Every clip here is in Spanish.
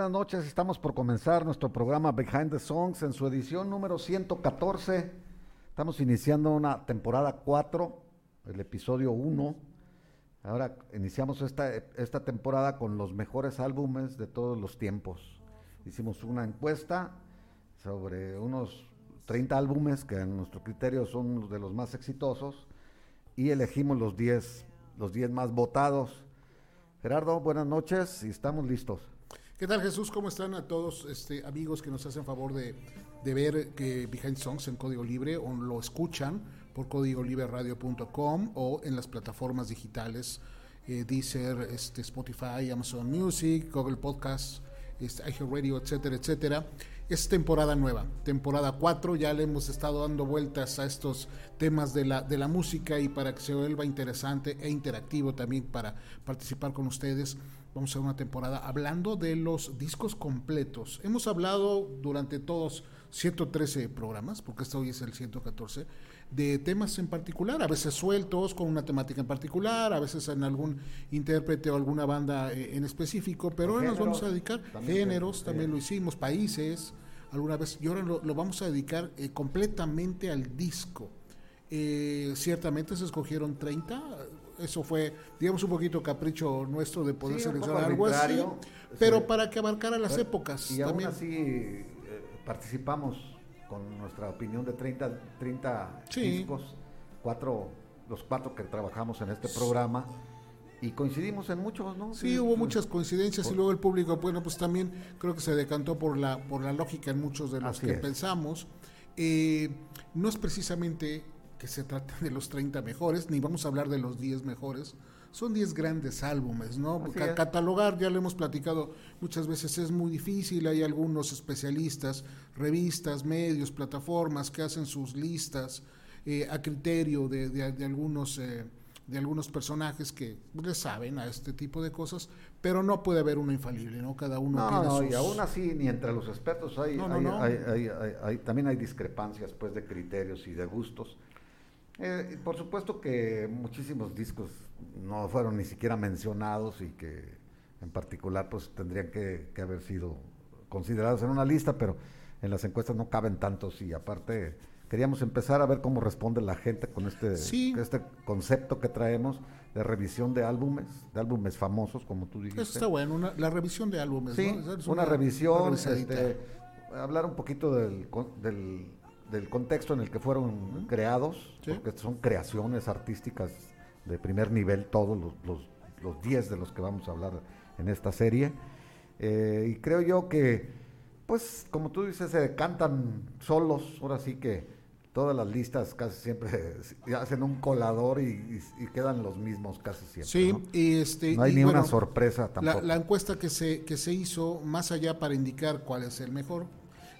buenas noches, estamos por comenzar nuestro programa Behind the Songs en su edición número 114. Estamos iniciando una temporada 4, el episodio 1. Ahora iniciamos esta, esta temporada con los mejores álbumes de todos los tiempos. Hicimos una encuesta sobre unos 30 álbumes que en nuestro criterio son de los más exitosos y elegimos los 10 los 10 más votados. Gerardo, buenas noches y estamos listos. ¿Qué tal Jesús? ¿Cómo están a todos este, amigos que nos hacen favor de, ver que Behind Songs en código libre o lo escuchan por códigolibreradio.com o en las plataformas digitales eh, Deezer, este, Spotify, Amazon Music, Google Podcasts, este, etcétera, etcétera. Es temporada nueva, temporada 4, ya le hemos estado dando vueltas a estos temas de la, de la música y para que se vuelva interesante e interactivo también para participar con ustedes. Vamos a hacer una temporada hablando de los discos completos. Hemos hablado durante todos 113 programas, porque este hoy es el 114, de temas en particular, a veces sueltos con una temática en particular, a veces en algún intérprete o alguna banda eh, en específico, pero ahora nos vamos a dedicar géneros, también lo hicimos, países, alguna vez, y ahora lo, vamos a dedicar eh, completamente al disco. Eh, ciertamente se escogieron 30, eso fue, digamos, un poquito capricho nuestro de poder seleccionar algo así, pero para que abarcara las épocas. Y también. aún así participamos con nuestra opinión de 30, 30 discos, cuatro, los cuatro que trabajamos en este programa. Y coincidimos en muchos, ¿no? Sí, hubo muchas coincidencias y luego el público, bueno, pues también creo que se decantó por la, por la lógica en muchos de los que pensamos. Eh, no es precisamente que se trate de los 30 mejores, ni vamos a hablar de los 10 mejores, son 10 grandes álbumes, ¿no? catalogar, ya lo hemos platicado muchas veces, es muy difícil, hay algunos especialistas, revistas, medios, plataformas que hacen sus listas eh, a criterio de, de, algunos... Eh, de algunos personajes que le saben a este tipo de cosas, pero no puede haber uno infalible, ¿no? Cada uno no, no, y aún así, ni entre los expertos hay, hay, también hay discrepancias pues de criterios y de gustos. Eh, por supuesto que muchísimos discos no fueron ni siquiera mencionados y que en particular pues tendrían que, haber sido considerados en una lista, pero en las encuestas no caben tantos y aparte queríamos empezar a ver cómo responde la gente con este, este concepto que traemos de revisión de álbumes, de álbumes famosos, como tú dijiste. Eso está bueno, la revisión de álbumes. Sí, una, revisión, este, hablar un poquito del, del, contexto en el que fueron creados, porque son creaciones artísticas de primer nivel, todos los 10 los, de los que vamos a hablar en esta serie. Eh, y creo yo que, pues, como tú dices, se cantan solos, ahora sí que todas las listas casi siempre hacen un colador y, quedan los mismos casi siempre. Sí, ¿no? y este, no hay ni una sorpresa tampoco. La, la, encuesta que se, que se hizo, más allá para indicar cuál es el mejor,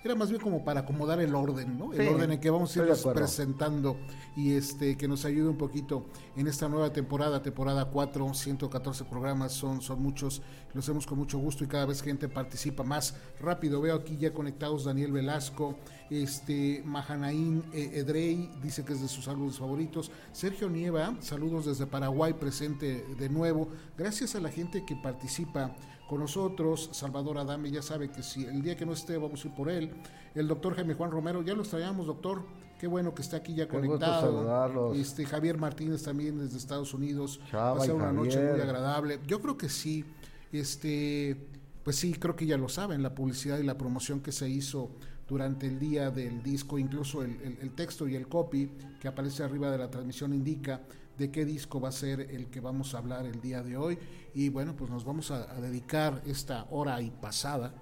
era más bien como para acomodar el orden, ¿no? El orden en que vamos a ir presentando y este que nos ayude un poquito en esta nueva temporada, temporada 4, 114 programas, son, son muchos, lo hacemos con mucho gusto y cada vez gente participa más rápido. Veo aquí ya conectados Daniel Velasco, este Mahanaín eh, Edrey, dice que es de sus saludos favoritos. Sergio Nieva, saludos desde Paraguay, presente de nuevo. Gracias a la gente que participa con nosotros. Salvador Adame ya sabe que si el día que no esté vamos a ir por él. El doctor Jaime Juan Romero, ya lo extrañamos, doctor. Qué bueno que está aquí ya conectado. Este Javier Martínez también desde Estados Unidos. Va a ser una noche muy agradable. Yo creo que sí. Este, pues sí, creo que ya lo saben, la publicidad y la promoción que se hizo durante el día del disco, incluso el, el texto y el copy que aparece arriba de la transmisión indica de qué disco va a ser el que vamos a hablar el día de hoy. Y bueno, pues nos vamos a, dedicar esta hora y pasada,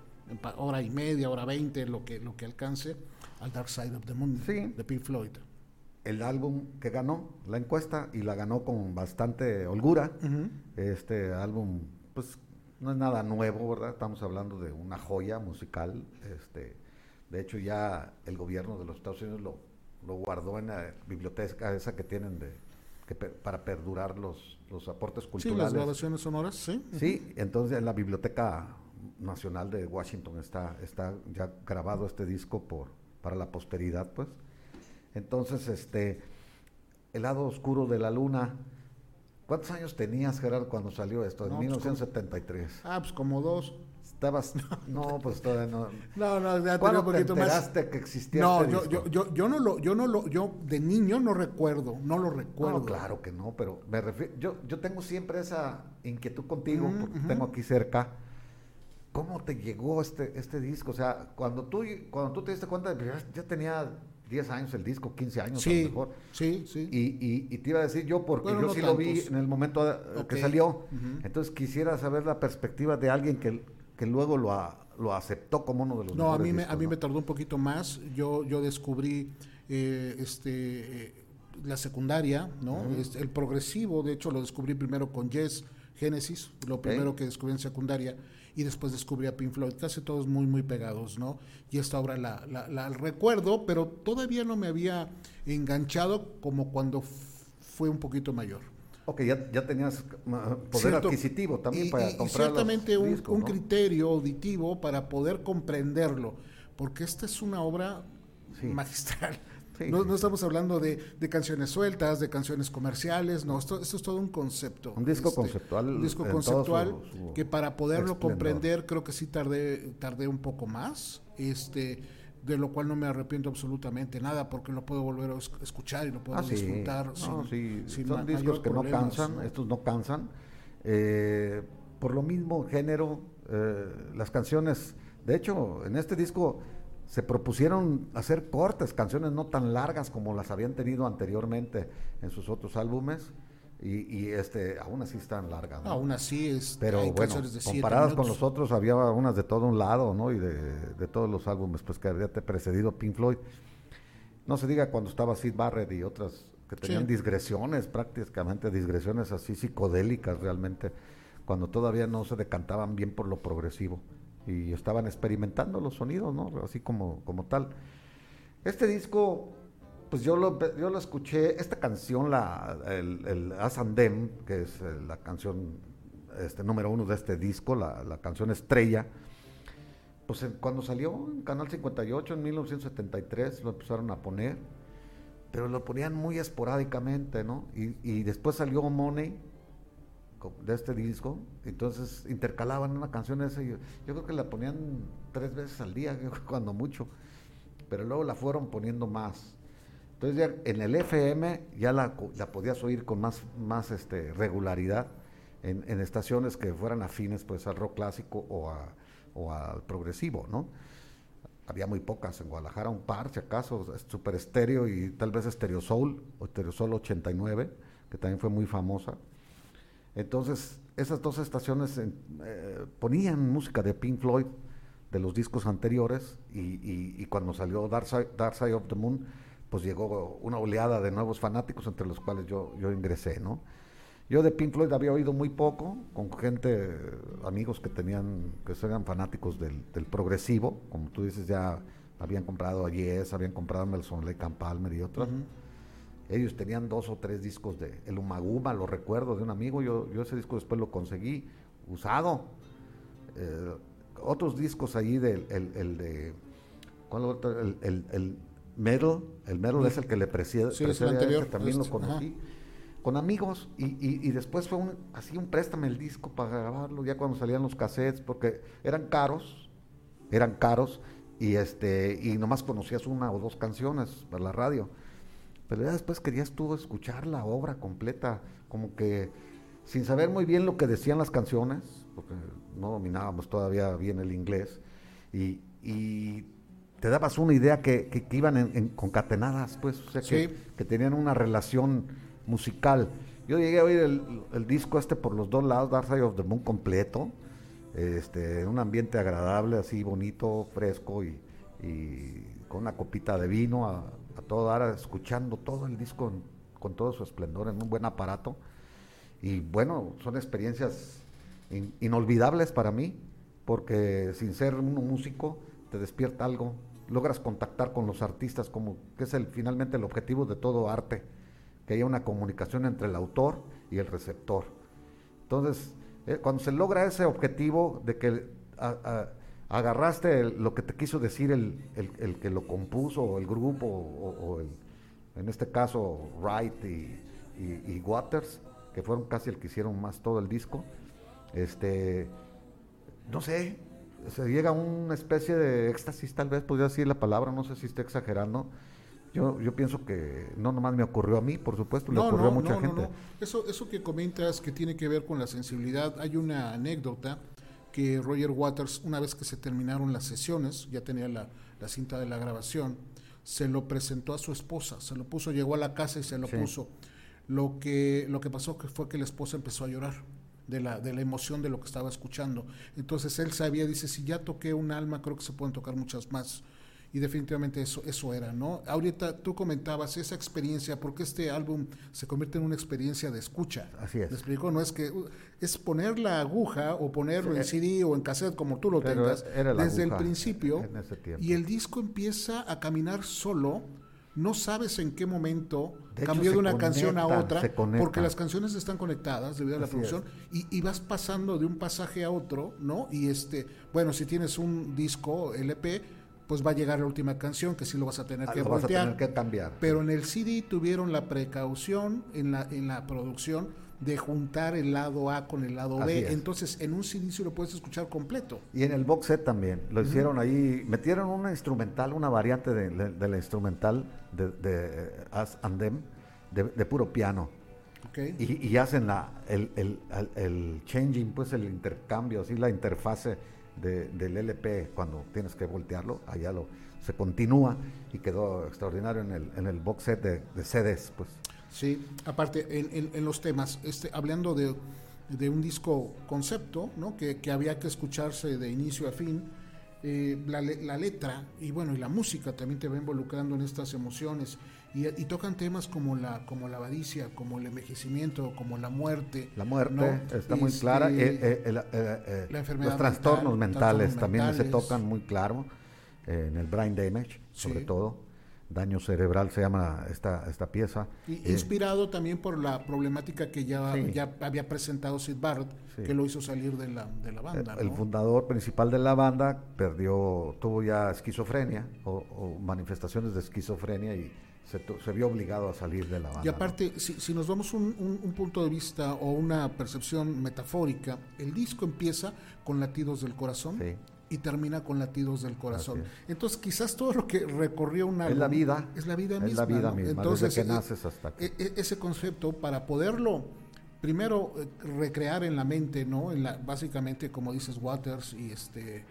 hora y media, hora veinte, lo que, lo que alcance, al Dark Side of the Moon de Pink Floyd. el álbum que ganó la encuesta y la ganó con bastante holgura. Este álbum, pues no es nada nuevo, ¿verdad? Estamos hablando de una joya musical. Este, de hecho, ya el gobierno de los Estados Unidos lo, lo guardó en la biblioteca esa que tienen de que para perdurar los, los aportes culturales. Sí, las grabaciones sonoras, sí. Sí, entonces en la Biblioteca Nacional de Washington está, está ya grabado este disco por, para la posteridad, pues. Entonces, este, El lado oscuro de la luna. ¿Cuántos años tenías, Gerardo, cuando salió esto? En 1973. Pues ah, pues como dos. Estabas, no, pues todavía no. No, no, ya tenía un poquito te más. que existía No, este yo, yo, yo, yo, no lo, yo no lo, yo de niño no recuerdo, no lo recuerdo. No, claro que no, pero me refiero, yo, yo tengo siempre esa inquietud contigo, porque tengo aquí cerca. ¿Cómo te llegó este, este disco? O sea, cuando tú, cuando tú te diste cuenta de que ya tenía 10 años el disco, 15 años sí, a lo mejor. Sí, sí. Y, y, te iba a decir yo, porque yo sí lo vi en el momento eh, que salió. Entonces quisiera saber la perspectiva de alguien que, que luego lo, lo aceptó como uno de los No, a mí, me, a mí me tardó un poquito más. Yo, yo descubrí eh, este, eh, la secundaria, ¿no? Este, el progresivo, de hecho, lo descubrí primero con Yes Genesis, lo primero que descubrí en secundaria y después descubrí a Pink Floyd, casi todos muy, muy pegados, ¿no? Y esta obra la, la, recuerdo, pero todavía no me había enganchado como cuando fue un poquito mayor. Ok, ya, ya tenías poder adquisitivo también para comprar. ciertamente un, un criterio auditivo para poder comprenderlo, porque esta es una obra magistral no, estamos hablando de, canciones sueltas, de canciones comerciales, no, esto, esto es todo un concepto. Un disco este, conceptual. Un disco conceptual que para poderlo comprender creo que sí tardé, tardé un poco más, este, de lo cual no me arrepiento absolutamente nada porque lo puedo volver a escuchar y lo puedo ah, disfrutar. Sí. Son discos que no cansan, estos no cansan. Eh, por lo mismo género, eh, las canciones, de hecho, en este disco se propusieron hacer cortes, canciones no tan largas como las habían tenido anteriormente en sus otros álbumes. Y, este aún así están largas. Aún así es. Pero bueno, comparadas con los otros había unas de todo un lado, ¿no? Y de, todos los álbumes pues que había precedido Pink Floyd. No se diga cuando estaba Sid Barrett y otras que tenían digresiones, prácticamente digresiones así psicodélicas realmente, cuando todavía no se decantaban bien por lo progresivo y estaban experimentando los sonidos, ¿no? Así como, como tal. Este disco, pues yo lo, yo lo escuché, esta canción, la, el, el Asandem, que es eh, la canción este, número uno de este disco, la, la canción estrella, pues cuando salió en Canal 58 en 1973 lo empezaron a poner, pero lo ponían muy esporádicamente, ¿no? Y, y después salió Money de este disco, entonces intercalaban una canción esa, yo, yo creo que la ponían tres veces al día, cuando mucho, pero luego la fueron poniendo más. Entonces ya en el FM ya la, la podías oír con más, más este, regularidad en, estaciones que fueran afines pues al rock clásico o, a, al progresivo, ¿no? Había muy pocas en Guadalajara, un par si acaso, Super Estéreo y tal vez Stereo Soul o Stereo Soul 89, que también fue muy famosa. Entonces, esas dos estaciones eh, ponían música de Pink Floyd de los discos anteriores y, cuando salió Dark Side, of the Moon, pues llegó una oleada de nuevos fanáticos entre los cuales yo, yo ingresé, ¿no? Yo de Pink Floyd había oído muy poco, con gente, amigos que tenían, que eran fanáticos del, progresivo, como tú dices, ya habían comprado a Yes, habían comprado a Melson Lake and Palmer y otros. Ellos tenían dos o tres discos de El Umaguma, lo recuerdo de un amigo. Yo, yo ese disco después lo conseguí usado. Eh, otros discos ahí del el, el de. ¿Cuál otro? El, el, el Metal. El Metal es el que le precede. Sí, el anterior. también lo este, conocí. Con amigos. Y, y, y, después fue un, así un préstame el disco para grabarlo. Ya cuando salían los cassettes. Porque eran caros. Eran caros. Y este y nomás conocías una o dos canciones para la radio pero ya después querías tú escuchar la obra completa, como que sin saber muy bien lo que decían las canciones, porque no dominábamos todavía bien el inglés, y, te dabas una idea que, iban en, concatenadas, pues, o sea, que, tenían una relación musical. Yo llegué a oír el, disco este por los dos lados, Dark Side of the Moon completo, este, en un ambiente agradable, así bonito, fresco y, con una copita de vino a todo dar, escuchando todo el disco con todo su esplendor en un buen aparato. Y bueno, son experiencias inolvidables para mí, porque sin ser un músico te despierta algo, logras contactar con los artistas, como que es el, finalmente el objetivo de todo arte, que haya una comunicación entre el autor y el receptor. Entonces, eh, cuando se logra ese objetivo de que agarraste lo que te quiso decir el, que lo compuso, o el grupo, o, en este caso Wright y, Waters, que fueron casi el que hicieron más todo el disco, este, no sé, se llega a una especie de éxtasis, tal vez podría decir la palabra, no sé si estoy exagerando. Yo, yo pienso que no nomás me ocurrió a mí, por supuesto, le ocurrió a mucha gente. Eso, eso que comentas que tiene que ver con la sensibilidad, hay una anécdota que Roger Waters, una vez que se terminaron las sesiones, ya tenía la, cinta de la grabación, se lo presentó a su esposa, se lo puso, llegó a la casa y se lo puso. Lo que, lo que pasó fue que la esposa empezó a llorar de la, de la emoción de lo que estaba escuchando. Entonces él sabía, dice, si ya toqué un alma, creo que se pueden tocar muchas más. Y definitivamente eso, eso era, ¿no? Ahorita tú comentabas esa experiencia, porque este álbum se convierte en una experiencia de escucha. Así es. ¿Me explico? No es que es poner la aguja o ponerlo en CD o en cassette, como tú lo tengas, desde el principio. y el disco empieza a caminar solo no sabes en qué momento cambió de una canción a otra, porque las canciones están conectadas debido a la producción, y, vas pasando de un pasaje a otro, ¿no? Y este, bueno, si tienes un disco LP, pues va a llegar la última canción, que sí lo vas a tener ah, que voltear. que cambiar. Pero en el CD tuvieron la precaución en la, en la producción de juntar el lado A con el lado B. Entonces, en un CD sí lo puedes escuchar completo. Y en el box set también. Lo hicieron ahí, metieron una instrumental, una variante de, la instrumental de, de As and Them, de, puro piano. Y, hacen la, el, el, el, changing, pues el intercambio, así la interfase del LP cuando tienes que voltearlo, allá lo se continúa y quedó extraordinario en el, en el box set de, de CDs, pues. Sí, aparte, en, en, los temas, este, hablando de, de, un disco concepto, ¿no? Que, que, había que escucharse de inicio a fin, eh, la, la, letra y bueno, y la música también te va involucrando en estas emociones y, y, tocan temas como la, como la avaricia, como el envejecimiento, como la muerte. La muerte está muy clara, este, eh, eh, la enfermedad los trastornos mentales, también se tocan muy claro en el brain damage, sobre todo daño cerebral se llama esta, esta pieza. Eh, inspirado también por la problemática que ya, ya había presentado Sid Barrett, que lo hizo salir de la, de la banda. El, fundador principal de la banda perdió, tuvo ya esquizofrenia o, manifestaciones de esquizofrenia y se, se, vio obligado a salir de la banda. Y aparte, si, si, nos vamos un, un, un, punto de vista o una percepción metafórica, el disco empieza con latidos del corazón y termina con latidos del corazón. Entonces, quizás todo lo que recorrió una... Es la vida. Es la vida misma. Es la vida misma, Entonces, desde que naces hasta e, e, ese concepto, para poderlo, primero, eh, recrear en la mente, ¿no? En la, básicamente, como dices, Waters y este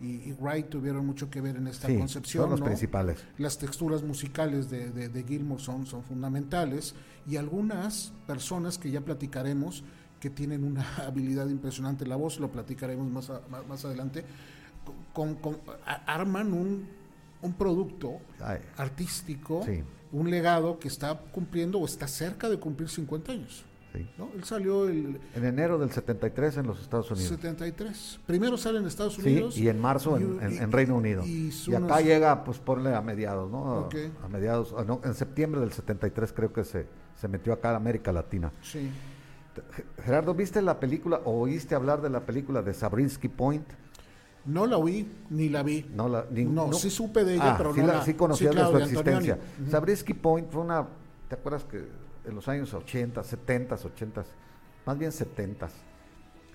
y, Wright tuvieron mucho que ver en esta concepción. Son los principales. Las texturas musicales de, de, de Gilmour son, son fundamentales y algunas personas que ya platicaremos que tienen una habilidad impresionante en la voz, lo platicaremos más, más adelante, con, arman un, un producto artístico, un legado que está cumpliendo o está cerca de cumplir 50 años. Él salió el, en enero del 73 en los Estados Unidos. 73. Primero sale en Estados Unidos. y en marzo en, Reino Unido. Y, acá llega, pues ponle a mediados, ¿no? A mediados, ah, en septiembre del 73 creo que se, se metió acá a América Latina. Sí. Gerardo, ¿viste la película o oíste hablar de la película de Sabrinsky Point? No la oí ni la vi. No, la, no, sí supe de ella, ah, pero no la, sí conocía de su existencia. Sabrisky Point fue una, ¿te acuerdas que en los años 80, 70, 80, más bien 70?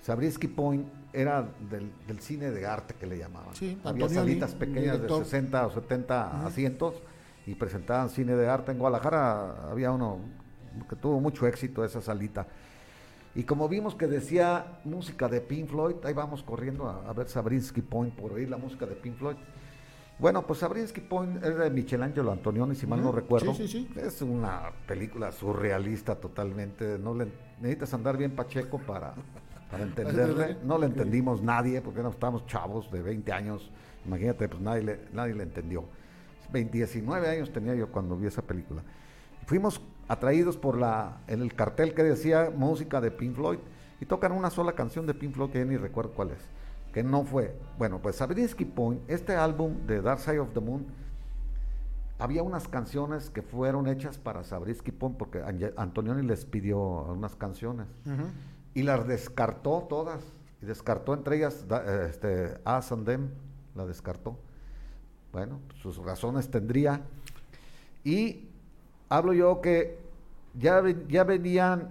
Sabrisky Point era del, del, cine de arte que le llamaban. Sí, Había salitas pequeñas de 60 o 70 asientos y presentaban cine de arte. En Guadalajara había uno que tuvo mucho éxito, esa salita. Y como vimos que decía música de Pink Floyd, ahí vamos corriendo a, ver Sabrinsky Point por oír la música de Pink Floyd. Bueno, pues Sabrinsky Point es de Michelangelo Antonioni, si mal no recuerdo. Sí, sí, sí. Es una película surrealista totalmente. No le, necesitas andar bien pacheco para, para entenderle. No le entendimos nadie porque no estábamos chavos de 20 años. Imagínate, pues nadie le, nadie le entendió. 19 años tenía yo cuando vi esa película. Fuimos atraídos por la, en el cartel que decía música de Pink Floyd y tocan una sola canción de Pink Floyd que ya ni recuerdo cuál es, que no fue. Bueno, pues Sabrinsky Point, este álbum de Dark Side of the Moon, había unas canciones que fueron hechas para Sabrisky Point porque Antonioni les pidió unas canciones y las descartó todas y descartó entre ellas este, As and Them, la descartó. Bueno, sus razones tendría. Y hablo yo que ya, ya venían,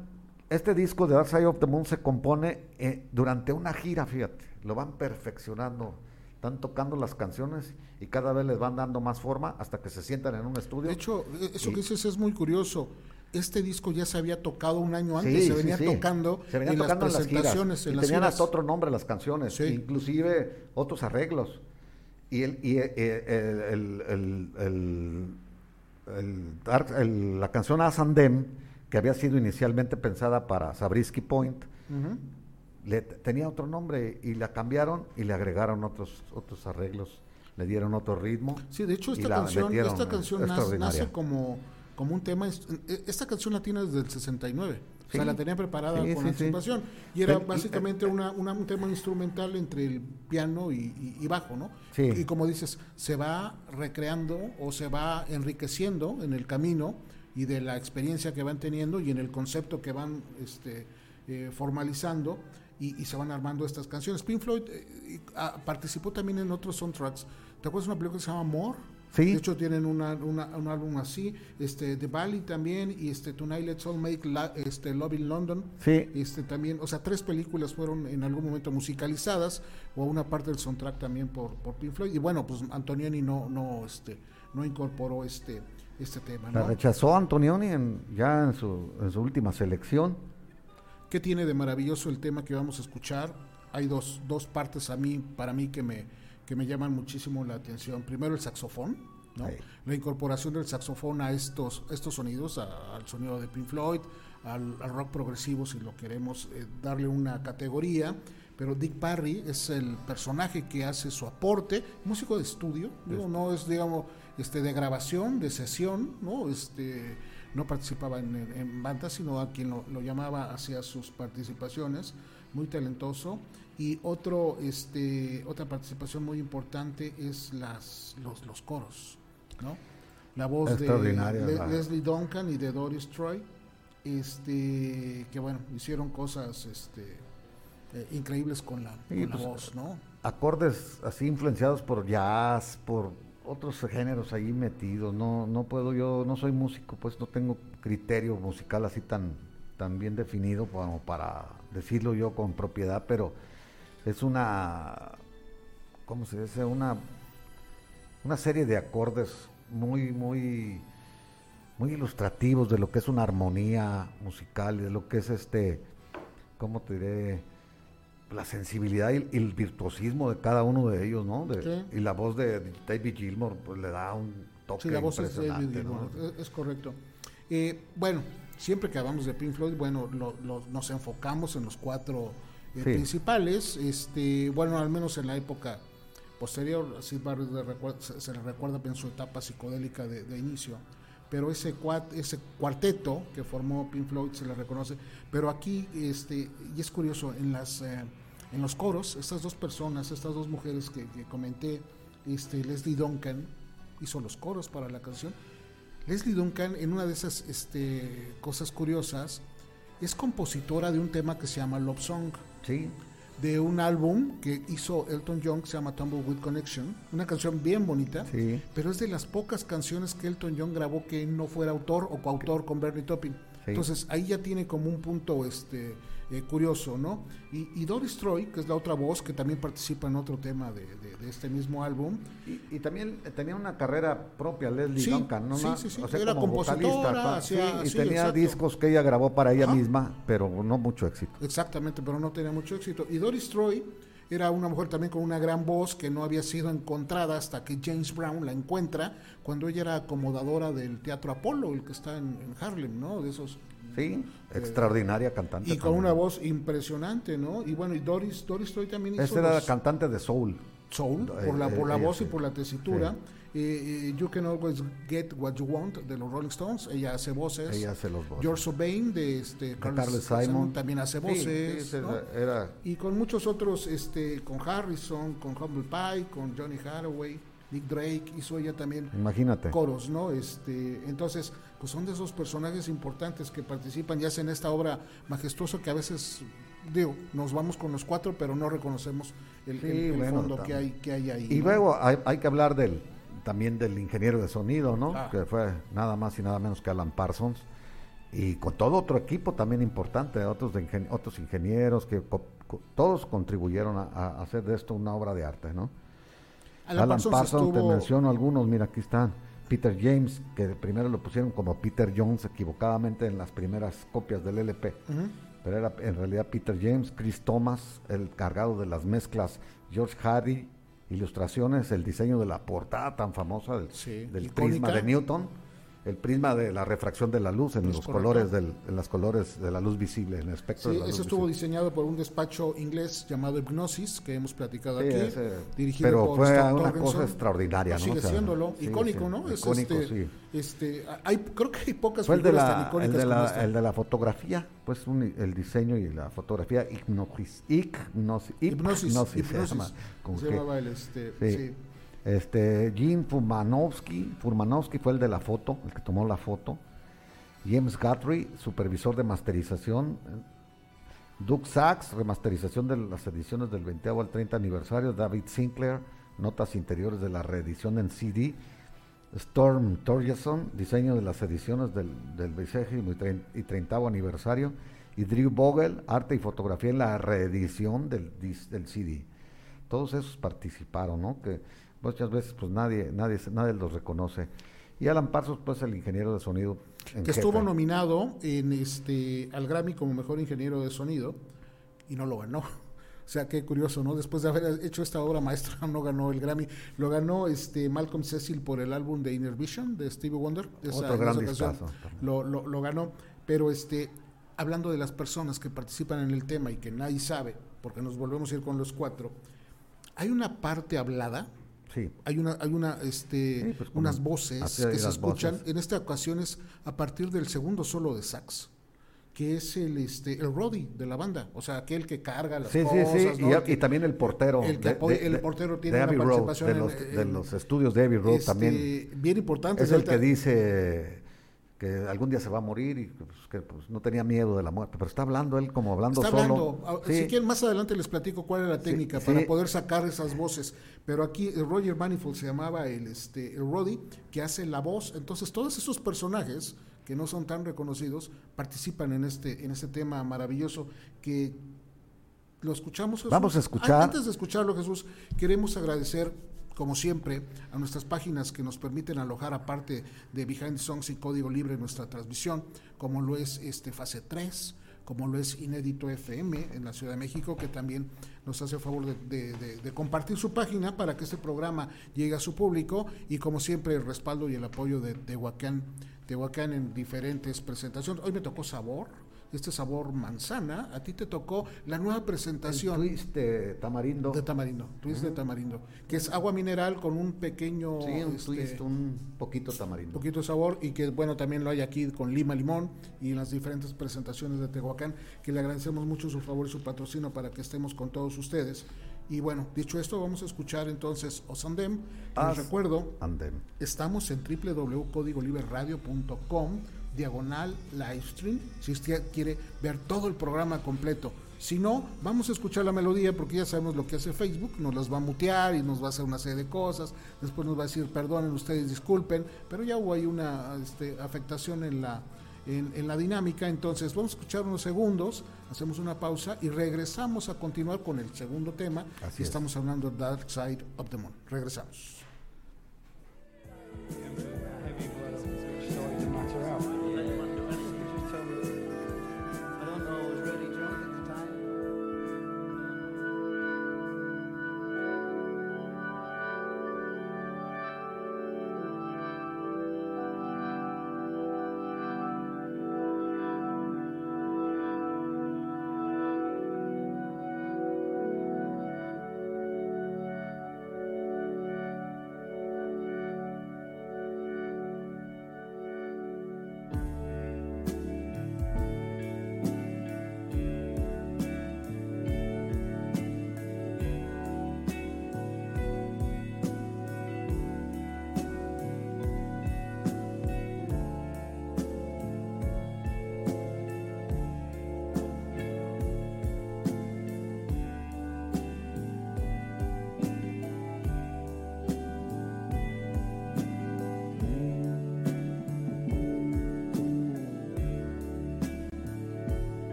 este disco de Dark Side of the Moon se compone eh, durante una gira, fíjate, lo van perfeccionando, están tocando las canciones y cada vez les van dando más forma hasta que se sientan en un estudio. De hecho, e, eso que dices es muy curioso. Este disco ya se había tocado un año antes, se venía tocando en las presentaciones. En las tenían hasta otro nombre las canciones, inclusive otros arreglos. Y, el, y eh, el, el, la canción Asandem, que había sido inicialmente pensada para Sabrisky Point, le, tenía otro nombre y la cambiaron y le agregaron otros, otros arreglos le dieron otro ritmo. Sí, de hecho esta canción, esta canción nace, como, como un tema, e, esta canción la tiene desde el 69. O sea, la tenía preparada con anticipación. Y era básicamente una, un tema instrumental entre el piano y, bajo, ¿no? Y como dices, se va recreando o se va enriqueciendo en el camino y de la experiencia que van teniendo y en el concepto que van este, eh, formalizando y, se van armando estas canciones. Pink Floyd eh, ah, participó también en otros soundtracks ¿Te acuerdas de una película que se llama More? Sí. De hecho tienen una, un álbum así, este The Valley también y este Tonight Let's All Make este Love in London. Sí. Este también, o sea, tres películas fueron en algún momento musicalizadas o una parte del soundtrack también por, por Pink Floyd y bueno, pues Antonioni no no este no incorporó este este tema, La rechazó Antonioni en, ya en su, en su última selección. ¿Qué tiene de maravilloso el tema que vamos a escuchar? Hay dos, dos partes a mí para mí que me que me llaman muchísimo la atención. Primero el saxofón, ¿no? la incorporación del saxofón a estos, estos sonidos, al sonido de Pink Floyd, al, rock progresivo, si lo queremos eh, darle una categoría. Pero Dick Parry es el personaje que hace su aporte, músico de estudio, no es, digamos, este, de grabación, de sesión, ¿no? Este, no participaba en, en bandas, sino a quien lo, lo llamaba hacia sus participaciones, muy talentoso y otro, este, otra participación muy importante es las, los, los coros, ¿no? La voz de Leslie Duncan y de Doris Troy, este, que bueno, hicieron cosas este, eh, increíbles con la, pues, voz, ¿no? Acordes así influenciados por jazz, por otros géneros ahí metidos. No, no puedo yo, no soy músico, pues no tengo criterio musical así tan, tan bien definido como para decirlo yo con propiedad, pero es una, ¿cómo se dice? Una, una serie de acordes muy, muy, muy ilustrativos de lo que es una armonía musical y de lo que es este, ¿cómo te diré? La sensibilidad y, el virtuosismo de cada uno de ellos, ¿no? Y la voz de David Gilmour pues, le da un toque sí, la voz Es, es, correcto. Eh, bueno, siempre que hablamos de Pink Floyd, bueno, nos enfocamos en los cuatro eh, principales. Este, bueno, al menos en la época posterior, Sid Barrett se, le recuerda en su etapa psicodélica de, inicio. Pero ese, ese cuarteto que formó Pink Floyd se le reconoce. Pero aquí, este, y es curioso, en, las, eh, en los coros, estas dos personas, estas dos mujeres que, comenté, este, Leslie Duncan hizo los coros para la canción. Leslie Duncan, en una de esas este, cosas curiosas, es compositora de un tema que se llama Love Song. Sí. De un álbum que hizo Elton John que se llama Tumbleweed Connection, una canción bien bonita, pero es de las pocas canciones que Elton John grabó que no fuera autor o coautor con Bernie Entonces ahí ya tiene como un punto este eh, curioso, ¿no? Y, Doris Troy, que es la otra voz que también participa en otro tema de, este mismo álbum. Y, también tenía una carrera propia, Leslie Duncan, ¿no? Sí, sí, sí. Era compositora, y tenía discos que ella grabó para ella misma, pero no mucho éxito. Exactamente, pero no tenía mucho éxito. Y Doris Troy era una mujer también con una gran voz que no había sido encontrada hasta que James Brown la encuentra cuando ella era acomodadora del Teatro Apolo, el que está en, Harlem, ¿no? De esos Sí, eh, extraordinaria cantante. Y con una voz impresionante, ¿no? Y bueno, y Doris, Doris Troy también hizo. Esa era la cantante de Soul. Soul, por la, por la voz y por la tesitura. Eh, You Can Always Get What You Want de los Rolling Stones, ella hace voces. Ella hace los voces. George O'Bain de este Carlos Simon también hace voces. era, Y con muchos otros, este, con Harrison, con Humble Pie, con Johnny Hathaway. Nick Drake hizo ella también Imagínate. coros, ¿no? Este, entonces, pues son de esos personajes importantes que participan y hacen esta obra majestuosa que a veces digo, nos vamos con los cuatro, pero no reconocemos el, fondo que hay, que hay ahí. Y luego hay, que hablar del también del ingeniero de sonido, ¿no? Ah. Que fue nada más y nada menos que Alan Parsons. Y con todo otro equipo también importante, otros, de otros ingenieros que todos contribuyeron a, hacer de esto una obra de arte, ¿no? Alan, Parsons, te menciono algunos, mira, aquí están. Peter James, que primero lo pusieron como Peter Jones equivocadamente en las primeras copias del LP pero era en realidad Peter James, Chris Thomas, el cargado de las mezclas, George Hardy, ilustraciones, el diseño de la portada tan famosa del, del prisma de Newton el prisma de la refracción de la luz en los colores del, en las colores de la luz visible, en el espectro de la eso estuvo diseñado por un despacho inglés llamado Hypnosis, que hemos platicado aquí, dirigido pero fue una cosa extraordinaria, ¿no? Sigue siéndolo, icónico, ¿no? icónico, este, sí. Este, hay, creo que hay pocas fue de la, el de la, el de la fotografía, pues el diseño y la fotografía hipnosis, hipnosis, hipnosis, hipnosis, se llamaba el, este, sí. Este, Jim Furmanowski, Furmanowski fue el de la foto, el que tomó la foto. James Guthrie, supervisor de masterización. Doug Sachs, remasterización de las ediciones del 20 al 30 aniversario. David Sinclair, notas interiores de la reedición en CD. Storm Torgerson, diseño de las ediciones del, del 20 y 30 aniversario. Y Drew Vogel, arte y fotografía en la reedición del, del CD. Todos esos participaron, ¿no? Que muchas veces pues nadie, nadie, nadie los reconoce. Y Alan Parsons, pues el ingeniero de sonido. que estuvo nominado en este al Grammy como mejor ingeniero de sonido y no lo ganó. O sea, qué curioso, ¿no? Después de haber hecho esta obra maestra, no ganó el Grammy. Lo ganó este Malcolm Cecil por el álbum de Inner Vision de Stevie Wonder. Otro gran lo, lo, lo, ganó. Pero este, hablando de las personas que participan en el tema y que nadie sabe, porque nos volvemos a ir con los cuatro, hay una parte hablada Sí. Hay una, hay una, este, pues, unas voces que se escuchan. En esta ocasión es a partir del segundo solo de sax, que es el, este, el Roddy de la banda, o sea, aquel que carga las cosas. Sí, sí, y, también el portero. El, el portero tiene una participación de, los, de los estudios de Abbey Road este, también. Bien importante. Es el que dice que algún día se va a morir y pues, que pues, no tenía miedo de la muerte, pero está hablando él como hablando está Hablando. Ah, si quieren, más adelante les platico cuál es la técnica para poder sacar esas voces. Pero aquí Roger Manifold se llamaba el, este, el Roddy, que hace la voz. Entonces, todos esos personajes que no son tan reconocidos participan en este, en este tema maravilloso que lo escuchamos. Vamos a escuchar. Antes de escucharlo, Jesús, queremos agradecer como siempre, a nuestras páginas que nos permiten alojar aparte de Behind Songs y Código Libre nuestra transmisión, como lo es este Fase 3, como lo es Inédito FM en la Ciudad de México, que también nos hace favor de, compartir su página para que este programa llegue a su público y como siempre el respaldo y el apoyo de Tehuacán, Tehuacán en diferentes presentaciones. Hoy me tocó Sabor, este sabor manzana, a ti te tocó la nueva presentación. El twist de tamarindo. De tamarindo, twist de tamarindo, que es agua mineral con un pequeño... Sí, un este, twist, un poquito tamarindo. poquito sabor y que bueno, también lo hay aquí con lima, limón y en las diferentes presentaciones de Tehuacán, que le agradecemos mucho su favor y su patrocinio para que estemos con todos ustedes. Y bueno, dicho esto, vamos a escuchar entonces Osandem. Les recuerdo, Andem. estamos en www.codigoliberradio.com diagonal live stream, si usted quiere ver todo el programa completo. Si no, vamos a escuchar la melodía porque ya sabemos lo que hace Facebook, nos las va a mutear y nos va a hacer una serie de cosas, después nos va a decir perdonen ustedes, disculpen, pero ya hubo ahí una este, afectación en la, en, la dinámica, entonces vamos a escuchar unos segundos, hacemos una pausa y regresamos a continuar con el segundo tema y estamos hablando de Dark Side of the Moon. Regresamos.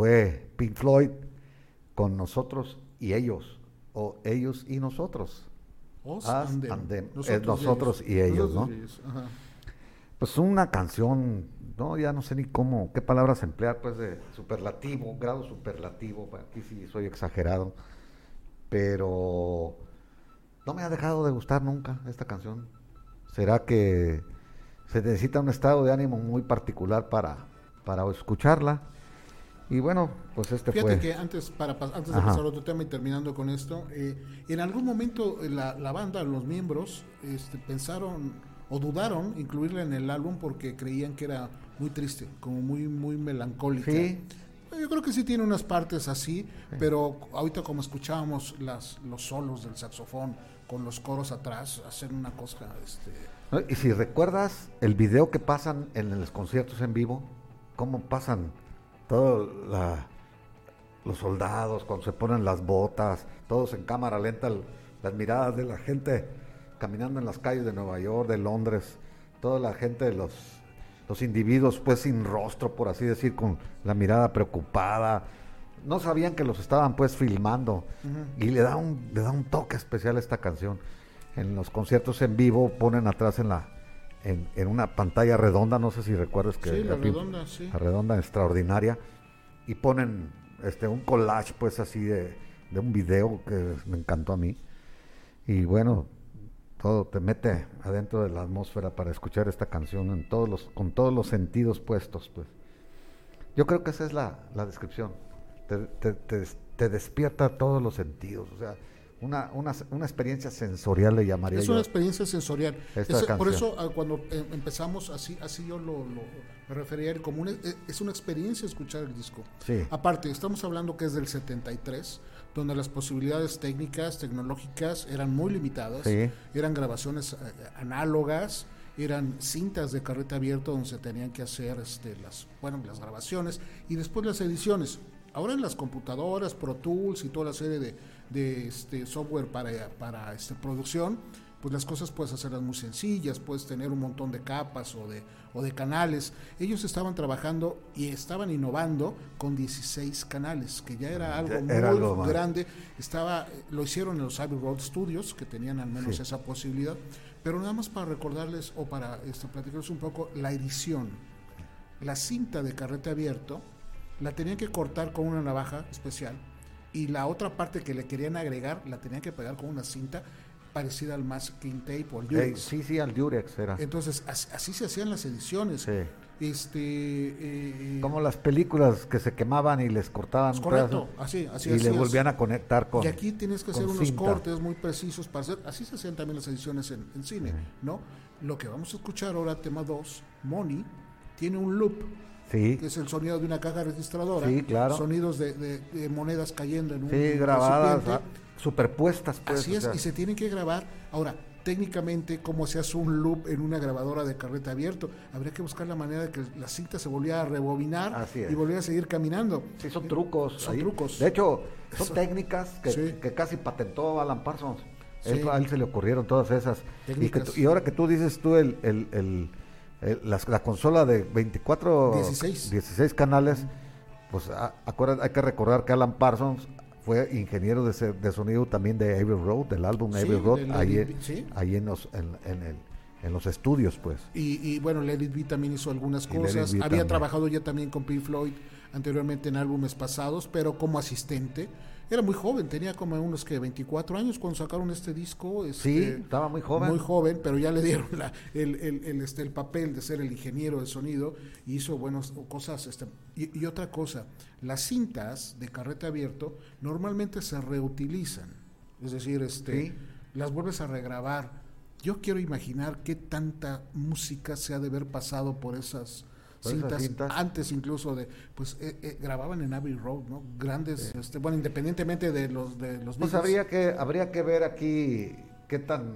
Fue Pink Floyd con nosotros y ellos, o ellos y nosotros. Nosotros, y ellos, ¿no? Pues una canción, no, ya no sé ni cómo, qué palabras emplear, pues de superlativo, grado superlativo, aquí sí soy exagerado, pero no me ha dejado de gustar nunca esta canción. ¿Será que se necesita un estado de ánimo muy particular para, para escucharla? Y bueno, pues este Fíjate que antes, para, antes de pasar a otro tema y terminando con esto, eh, en algún momento eh, la, la, banda, los miembros, este, pensaron o dudaron incluirla en el álbum porque creían que era muy triste, como muy, muy melancólica. Sí. Yo creo que sí tiene unas partes así, pero ahorita como escuchábamos las, los solos del saxofón con los coros atrás, hacen una cosa... Este... Y si recuerdas el video que pasan en los conciertos en vivo, cómo pasan todos los soldados, cuando se ponen las botas, todos en cámara lenta, las miradas de la gente caminando en las calles de Nueva York, de Londres, toda la gente, los, los individuos pues sin rostro, por así decir, con la mirada preocupada, no sabían que los estaban pues filmando. Y le da un le da un toque especial a esta canción. En los conciertos en vivo ponen atrás en la en, una pantalla redonda, no sé si recuerdas que sí, la, redonda, sí. la redonda extraordinaria, y ponen este un collage pues así de, de un video que me encantó a mí. Y bueno, todo te mete adentro de la atmósfera para escuchar esta canción en todos los, con todos los sentidos puestos, pues. Yo creo que esa es la, la descripción. Te, te, te, te, despierta todos los sentidos. O sea, una, una, una, experiencia sensorial le llamaría. Es una experiencia sensorial. por eso ah, cuando eh, empezamos así, así yo lo, me refería como una, eh, es una experiencia escuchar el disco. Sí. Aparte, estamos hablando que es del 73, donde las posibilidades técnicas, tecnológicas eran muy limitadas. Eran grabaciones eh, análogas, eran cintas de carrete abierto donde se tenían que hacer este, las, bueno, las grabaciones y después las ediciones. Ahora en las computadoras, Pro Tools y toda la serie de de este software para, para este, producción, pues las cosas puedes hacerlas muy sencillas, puedes tener un montón de capas o de, o de canales. Ellos estaban trabajando y estaban innovando con 16 canales, que ya era algo muy grande. Estaba, lo hicieron en los Abbey Road Studios, que tenían al menos esa posibilidad. Pero nada más para recordarles o para este, platicarles un poco la edición. La cinta de carrete abierto la tenían que cortar con una navaja especial y la otra parte que le querían agregar la tenían que pegar con una cinta parecida al masking tape o al Durex. sí, sí, al Durex era. Entonces, así, se hacían las ediciones. Sí. Este, eh, Como las películas que se quemaban y les cortaban. correcto, así, así. Y le volvían a conectar con. Y aquí tienes que hacer unos cortes muy precisos para hacer. Así se hacían también las ediciones en, cine, ¿no? Lo que vamos a escuchar ahora, tema 2, Money, tiene un loop que es el sonido de una caja registradora. Sí, claro. Sonidos de, monedas cayendo en un. Sí, grabadas, ah, superpuestas. Pues, Así es, y se tienen que grabar. Ahora, técnicamente, ¿cómo se hace un loop en una grabadora de carrete abierto? Habría que buscar la manera de que la cinta se volviera a rebobinar y volviera a seguir caminando. Sí, son trucos. Son trucos. De hecho, son técnicas que, casi patentó Alan Parsons. a él se le ocurrieron todas esas. Y, ahora que tú dices tú el, el eh, la, consola de 24, 16, canales, pues hay que recordar que Alan Parsons fue ingeniero de, de sonido también de Abbey Road, del álbum Abbey Road, ahí, en, los, en, el, en los estudios, pues. Y, bueno, Lady B también hizo algunas cosas. Había trabajado ya también con Pink Floyd anteriormente en álbumes pasados, pero como asistente era muy joven, tenía como unos que 24 años cuando sacaron este disco. Este, sí, estaba muy joven. Muy joven, pero ya le dieron la, el, el, este, el papel de ser el ingeniero de sonido y hizo buenas cosas. Este, y, otra cosa, las cintas de carrete abierto normalmente se reutilizan, es decir, este, las vuelves a regrabar. Yo quiero imaginar qué tanta música se ha de haber pasado por esas cintas, antes incluso de pues eh, eh, grababan en Abbey Road no grandes este, bueno independientemente de los de los pues habría que habría que ver aquí qué tan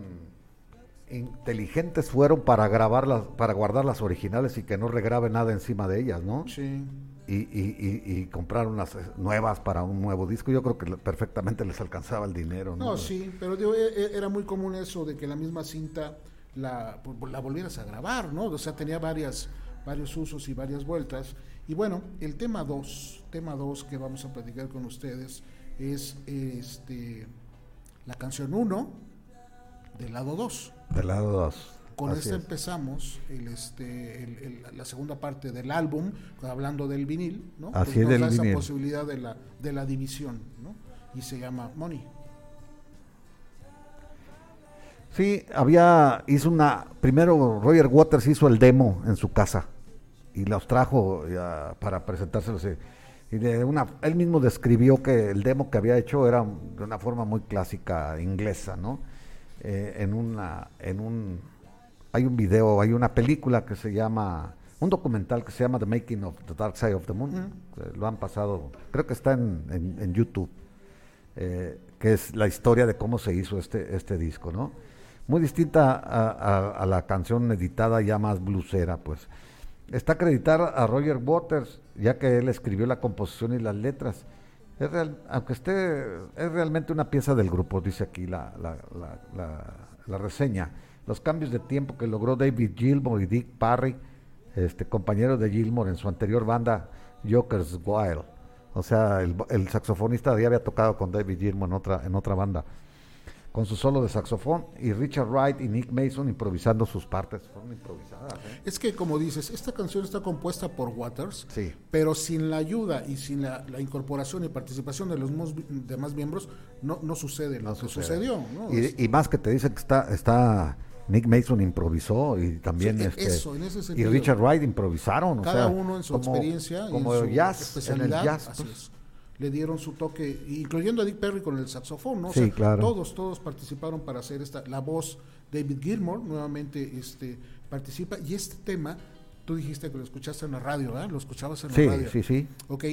inteligentes fueron para grabarlas para guardar las originales y que no regrabe nada encima de ellas no sí. Y, y, y, comprar unas nuevas para un nuevo disco, yo creo que perfectamente les alcanzaba el dinero. No, sí, pero digo, e, e, era muy común eso de que la misma cinta la, la volvieras a grabar, ¿no? O sea, tenía varias, varios usos y varias vueltas Y bueno, el tema 2, tema 2 que vamos a platicar con ustedes es este la canción 1 del lado 2. Del lado 2. Con esta empezamos el, este, la segunda parte del álbum, hablando del vinil, ¿no? Así es, esa posibilidad de la, de la división, ¿no? Y se llama Money. Sí, había, hizo una, primero Roger Waters hizo el demo en su casa y los trajo para presentárselos. Y de una, él mismo describió que el demo que había hecho era de una forma muy clásica inglesa, ¿no? Eh, en una, en un, hay un video, hay una película que se llama, un documental que se llama The Making of the Dark Side of the Moon, lo han pasado, creo que está en, en, YouTube, eh, que es la historia de cómo se hizo este, este disco, ¿no? muy distinta a, la canción editada ya más blusera, pues. Está acreditada a Roger Waters, ya que él escribió la composición y las letras. Es real, aunque esté, es realmente una pieza del grupo, dice aquí la, la, reseña. Los cambios de tiempo que logró David Gilmour y Dick Parry, este, compañeros de Gilmour en su anterior banda Jokers Wild. O sea, el, el saxofonista ya había tocado con David Gilmour en otra, en otra banda con su solo de saxofón y Richard Wright y Nick Mason improvisando sus partes. Fueron improvisadas. ¿eh? Es que, como dices, esta canción está compuesta por Waters, sí. pero sin la ayuda y sin la, incorporación y participación de los demás miembros, no, no sucede lo que sucedió. Y, más que te dicen que está, está Nick Mason improvisó y también e, este, y Richard Wright improvisaron. Cada uno en su experiencia como en su jazz, especialidad. En el jazz, pues le dieron su toque, incluyendo a Dick Perry con el saxofón, ¿no? Sí, claro. Todos, todos participaron para hacer esta, la voz, David Gilmour nuevamente este, participa, y este tema, tú dijiste que lo escuchaste en la radio, ¿verdad? Lo escuchabas en la radio. Sí, sí, sí. Ok,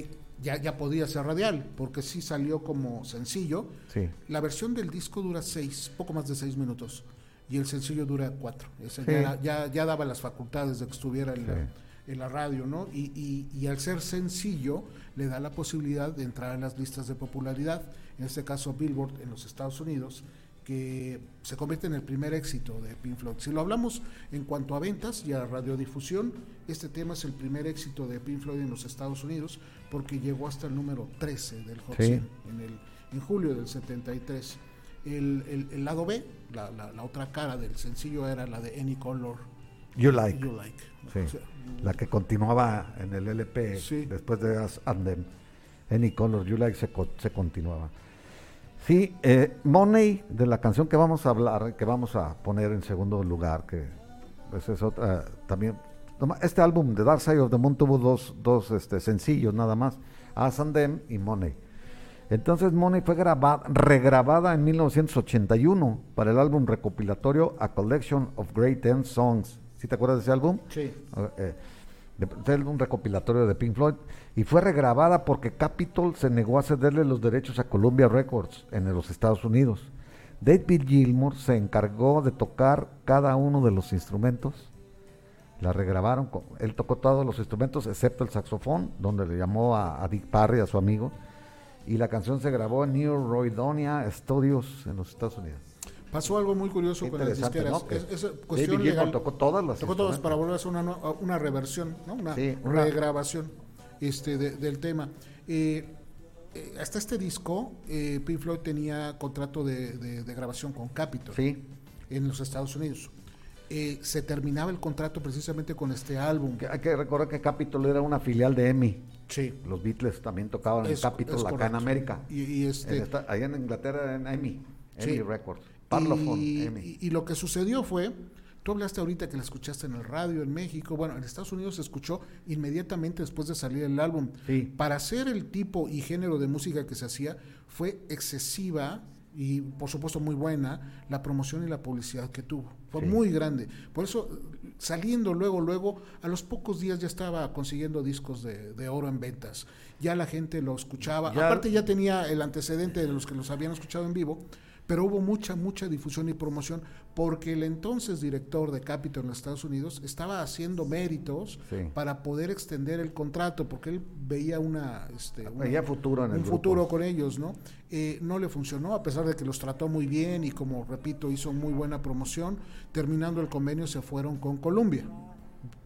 ya, ya podía ser radial, porque sí salió como sencillo. Sí. La versión del disco dura seis, poco más de seis minutos, y el sencillo dura cuatro. ya, ya, daba las facultades de que estuviera en la en la radio, ¿no? Y, y, al ser sencillo, le da la posibilidad de entrar en las listas de popularidad, en este caso Billboard en los Estados Unidos, que se convierte en el primer éxito de Pink Floyd. Si lo hablamos en cuanto a ventas y a radiodifusión, este tema es el primer éxito de Pink Floyd en los Estados Unidos, porque llegó hasta el número 13 del Hot en, el, en julio del 73. El, el, lado B, la, la, otra cara del sencillo era la de Any Color You Like. You like la que continuaba en el LP después de As and Any Color You Like se, se continuaba. Sí, eh, Money, de la canción que vamos a hablar, que vamos a poner en segundo lugar, que pues es otra, también, este álbum de Dark Side of the Moon tuvo dos, dos este, sencillos nada más, As and Them y Money. Entonces Money fue grabada, regrabada en 1981 para el álbum recopilatorio A Collection of Great End Songs ¿Sí te acuerdas de ese álbum? Sí. Eh, un recopilatorio de Pink Floyd y fue regrabada porque Capitol se negó a cederle los derechos a Columbia Records en los Estados Unidos. David Gilmour se encargó de tocar cada uno de los instrumentos. La regrabaron, él tocó todos los instrumentos excepto el saxofón, donde le llamó a, Dick Parry, a su amigo, y la canción se grabó en New Roydonia Studios en los Estados Unidos. Pasó algo muy curioso con las disqueras. Es, cuestión legal. tocó todas las Tocó todas para volver a hacer una, una reversión, ¿no? una regrabación este, del tema. Eh, eh, hasta este disco, eh, Pink Floyd tenía contrato de, grabación con Capitol sí. en los Estados Unidos. se terminaba el contrato precisamente con este álbum. hay que recordar que Capitol era una filial de EMI. Sí. Los Beatles también tocaban en Capitol acá en América. Y, este, allá en Inglaterra en EMI, EMI Records. Y, lo que sucedió fue, tú hablaste ahorita que la escuchaste en el radio en México, bueno, en Estados Unidos se escuchó inmediatamente después de salir el álbum. Para hacer el tipo y género de música que se hacía, fue excesiva y por supuesto muy buena la promoción y la publicidad que tuvo. Fue muy grande. Por eso, saliendo luego, luego, a los pocos días ya estaba consiguiendo discos de, oro en ventas. Ya la gente lo escuchaba. Aparte ya tenía el antecedente de los que los habían escuchado en vivo pero hubo mucha, mucha difusión y promoción porque el entonces director de Capitol en los Estados Unidos estaba haciendo méritos para poder extender el contrato, porque él veía una, este, veía futuro en un futuro con ellos, ¿no? Eh, no le funcionó, a pesar de que los trató muy bien y como repito, hizo muy buena promoción, terminando el convenio se fueron con Columbia.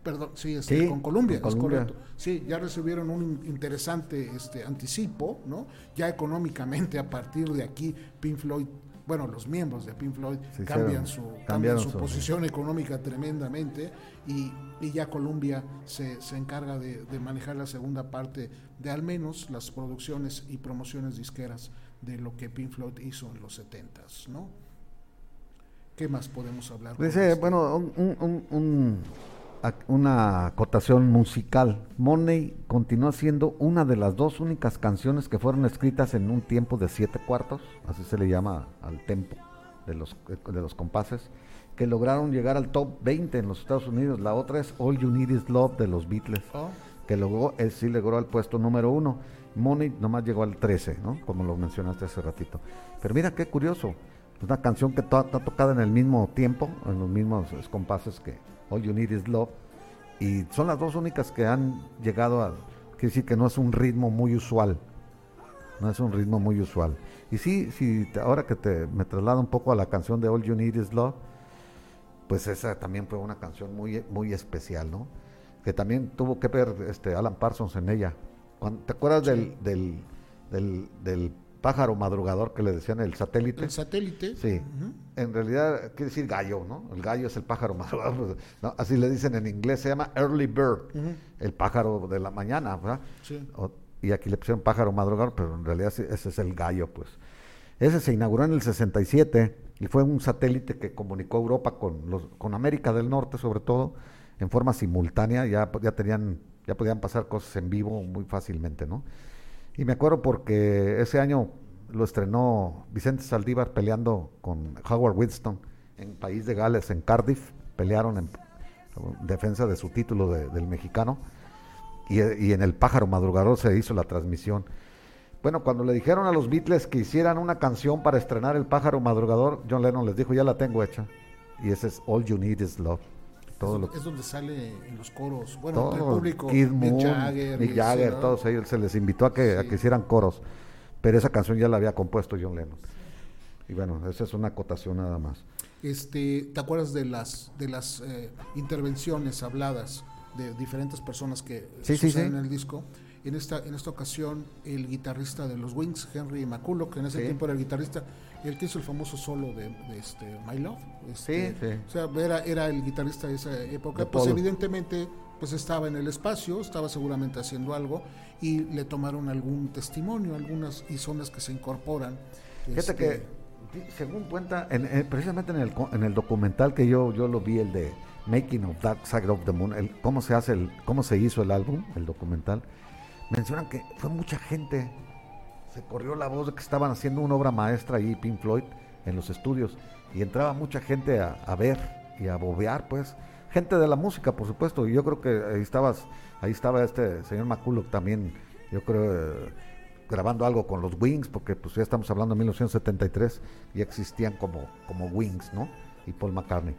Perdón, sí, este, con Colombia, es correcto. Sí, ya recibieron un interesante este, anticipo, ¿no? Ya económicamente a partir de aquí Pink Floyd bueno, los miembros de Pink Floyd cambian, su, cambian su, posición económica tremendamente y, ya Columbia se, se encarga de, manejar la segunda parte de al menos las producciones y promociones disqueras de lo que Pink Floyd hizo en los 70s, ¿no? ¿Qué más podemos hablar? Dice, bueno, un una acotación musical. Money continúa siendo una de las dos únicas canciones que fueron escritas en un tiempo de siete cuartos, así se le llama al tempo de los, de los compases, que lograron llegar al top 20 en los Estados Unidos. La otra es All You Need Is Love de los Beatles, oh. que luego él sí logró al puesto número uno. Money nomás llegó al 13, ¿no? Como lo mencionaste hace ratito. Pero mira qué curioso, una canción que está tocada en el mismo tiempo, en los mismos compases que, All You Need Is Love. Y son las dos únicas que han llegado a... Quiere decir que no es un ritmo muy usual. No es un ritmo muy usual. Y sí, sí ahora que te, me traslado un poco a la canción de All You Need Is Love, pues esa también fue una canción muy, muy especial, ¿no? Que también tuvo que ver este Alan Parsons en ella. ¿Te acuerdas del, del, del, del pájaro madrugador que le decían el satélite. El satélite. Sí. En realidad quiere decir gallo, ¿no? El gallo es el pájaro madrugador. Así le dicen en inglés, se llama early bird, el pájaro de la mañana, ¿verdad? Sí. y aquí le pusieron pájaro madrugador, pero en realidad ese es el gallo, pues. Ese se inauguró en el 67 y fue un satélite que comunicó Europa con, los, con América del Norte, sobre todo, en forma simultánea. Ya, ya, tenían, ya podían pasar cosas en vivo muy fácilmente, ¿no? Y me acuerdo porque ese año lo estrenó Vicente Saldívar peleando con Howard Winston en País de Gales, en Cardiff. Pelearon en defensa de su título del mexicano. Y, en El Pájaro Madrugador se hizo la transmisión. Bueno, cuando le dijeron a los Beatles que hicieran una canción para estrenar El Pájaro Madrugador, John Lennon les dijo, ya la tengo hecha. Y ese es All You Need Is Love. Todo es, donde sale en los coros, bueno, el público, Kid Moon, Jagger, Jagger todos ellos, se les invitó a que, a que hicieran coros, pero esa canción ya la había compuesto John Lennon. Y bueno, esa es una acotación nada más. Este, ¿Te acuerdas de las, de las eh, intervenciones habladas de diferentes personas que sí, en el disco? En esta, en esta ocasión, el guitarrista de los Wings, Henry McCulloch, que en ese tiempo era el guitarrista, el que hizo el famoso solo de, este, My Love. Este, sí, O sea, era, era, el guitarrista de esa época. pues evidentemente pues estaba en el espacio, estaba seguramente haciendo algo y le tomaron algún testimonio, algunas y son las que se incorporan. Fíjate este, que, según cuenta, en, precisamente en el, en el documental que yo, yo lo vi, el de Making of Dark Side of the Moon, el, cómo se hace el, cómo se hizo el álbum, el documental, mencionan que fue mucha gente se corrió la voz de que estaban haciendo una obra maestra ahí, Pink Floyd, en los estudios, y entraba mucha gente a, ver y a bobear, pues, gente de la música, por supuesto, y yo creo que ahí estabas, ahí estaba este señor McCulloch también, yo creo, eh, grabando algo con los Wings, porque pues ya estamos hablando de 1973, y existían como, como Wings, ¿no? Y Paul McCartney.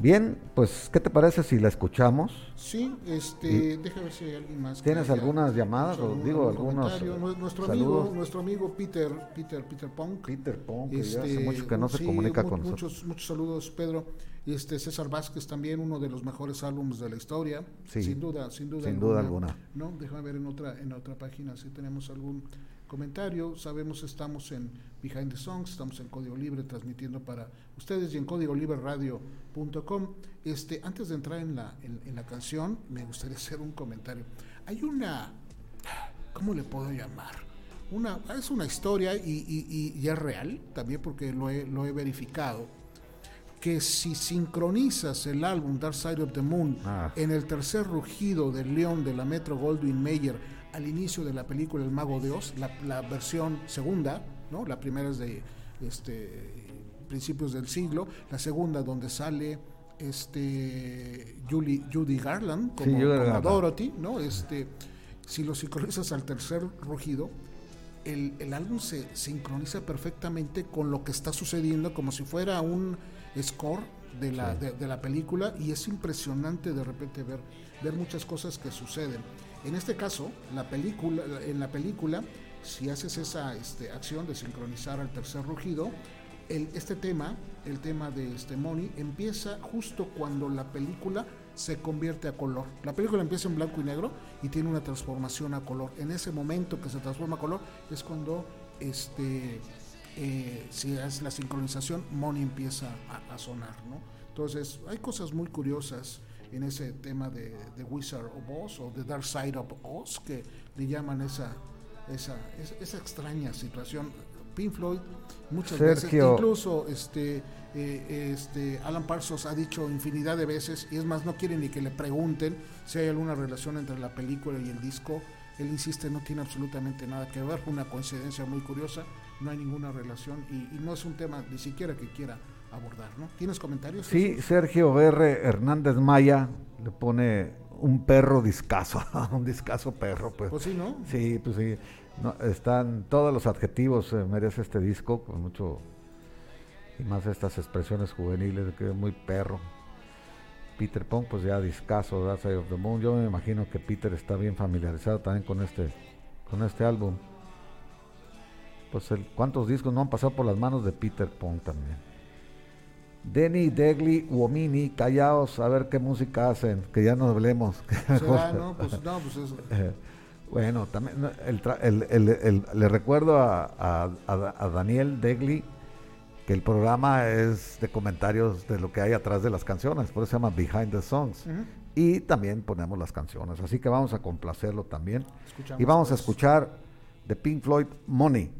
Bien, pues, ¿qué te parece si la escuchamos? Sí, este, déjame ver si hay alguien más. ¿Tienes algunas llamadas o digo algunos nuestro amigo, nuestro amigo Peter, Peter, Peter Punk. Peter Punk, que hace este, mucho que no se comunica con muchos, nosotros. Muchos saludos, Pedro. Este César Vázquez también uno de los mejores álbumes de la historia, sin duda, sin duda, sin duda alguna. No, déjame ver en otra, en otra página si tenemos algún comentario. Sabemos estamos en Behind the Songs, estamos en Código Libre transmitiendo para ustedes y en código radio.com. Este, antes de entrar en la, en, la canción, me gustaría hacer un comentario. Hay una, ¿cómo le puedo llamar? Una, es una historia y, y, es real, también porque lo he, lo he verificado, que si sincronizas el álbum Dark Side of the Moon ah. en el tercer rugido del león de la Metro Goldwyn Mayer al inicio de la película El Mago de Oz, la, versión segunda, ¿no? La primera es de este, principios del siglo, la segunda donde sale este Judy Garland como, Dorothy, ¿no? Este, si lo sincronizas al tercer rugido, el, el, álbum se sincroniza perfectamente con lo que está sucediendo, como si fuera un score de la, de, la película, y es impresionante de repente ver, ver muchas cosas que suceden. En este caso, la película, en la película, si haces esa este, acción de sincronizar al tercer rugido, el, este tema, el tema de este Money, empieza justo cuando la película se convierte a color. La película empieza en blanco y negro y tiene una transformación a color. En ese momento que se transforma a color es cuando este eh, si es la sincronización, Money empieza a, sonar, ¿no? Entonces, hay cosas muy curiosas en ese tema de, de, Wizard of Oz o The Dark Side of Oz que le llaman esa, esa, esa, extraña situación. Pink Floyd muchas veces, incluso este, eh, este Alan Parsons ha dicho infinidad de veces, y es más, no quiere ni que le pregunten si hay alguna relación entre la película y el disco. Él insiste, no tiene absolutamente nada que ver, una coincidencia muy curiosa, no hay ninguna relación y, no es un tema ni siquiera que quiera abordar, ¿no? ¿Tienes comentarios? Sí, Sergio R. Hernández Maya le pone un perro discaso, un discaso perro, pues. Pues sí, ¿no? Sí, pues sí. están todos los adjetivos, eh, merece este disco, con mucho, y más estas expresiones juveniles de que es muy perro. Peter Pong, pues ya discaso, Dark Side of the Moon. Yo me imagino que Peter está bien familiarizado también con este, con este álbum. Pues el, cuántos discos no han pasado por las manos de Peter Pong también. Denny, Degli, Uomini, callaos, a ver qué música hacen, que ya nos hablemos. no, pues, no, pues eso. Bueno, también le recuerdo a, Daniel Degli que el programa es de comentarios de lo que hay atrás de las canciones, por eso se llama Behind the Songs. Y también ponemos las canciones, así que vamos a complacerlo también. y vamos a pues. escuchar de Pink Floyd Money.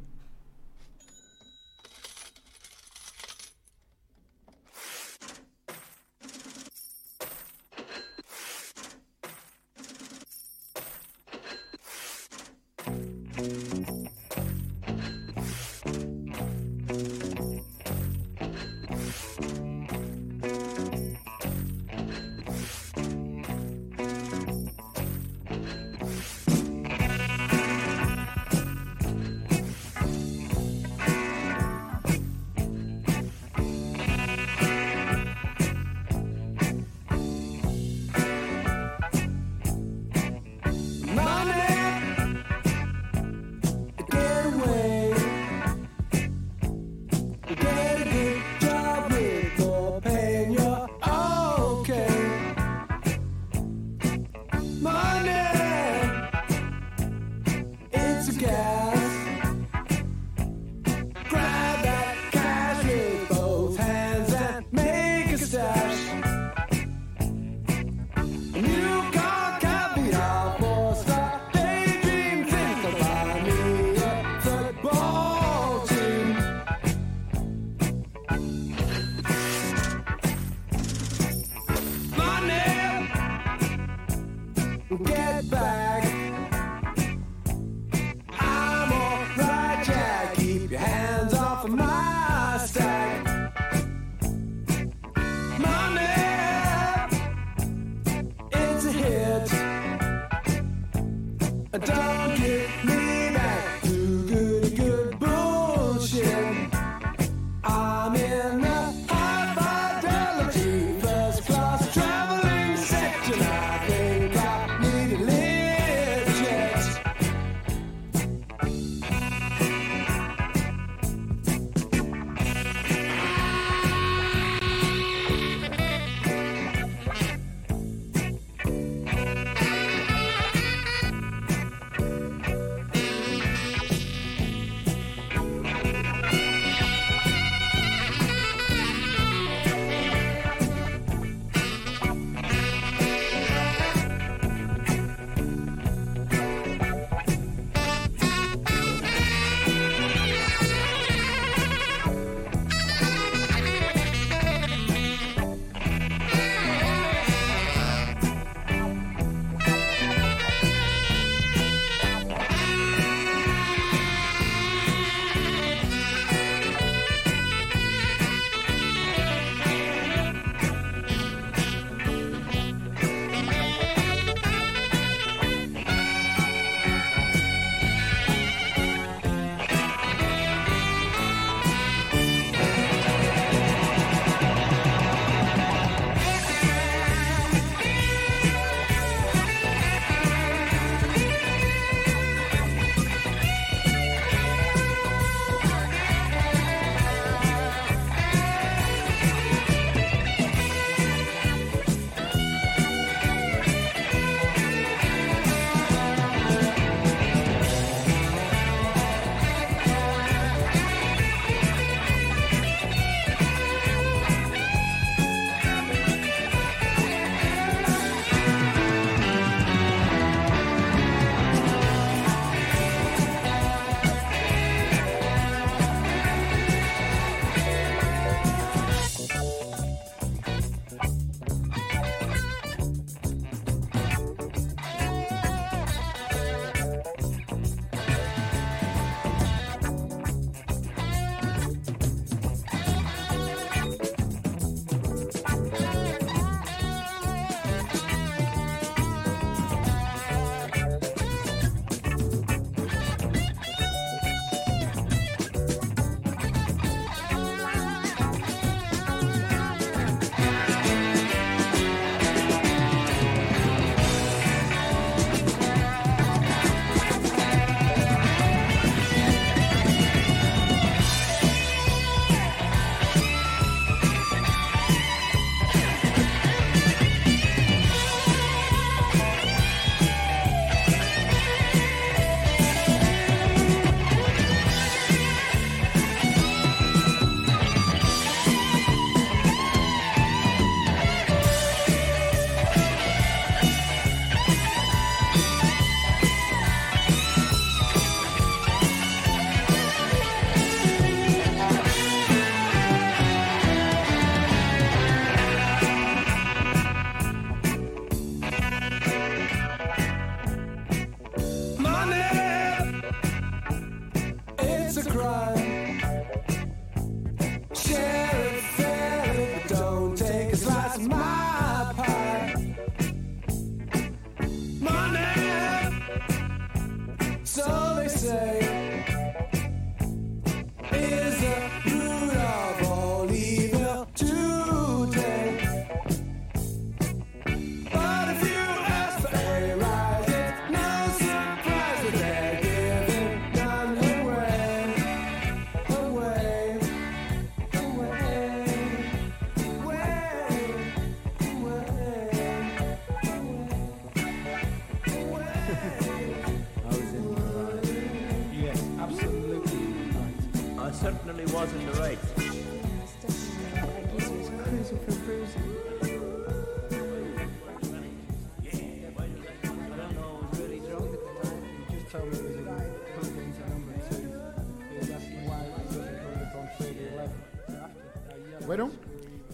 Bueno,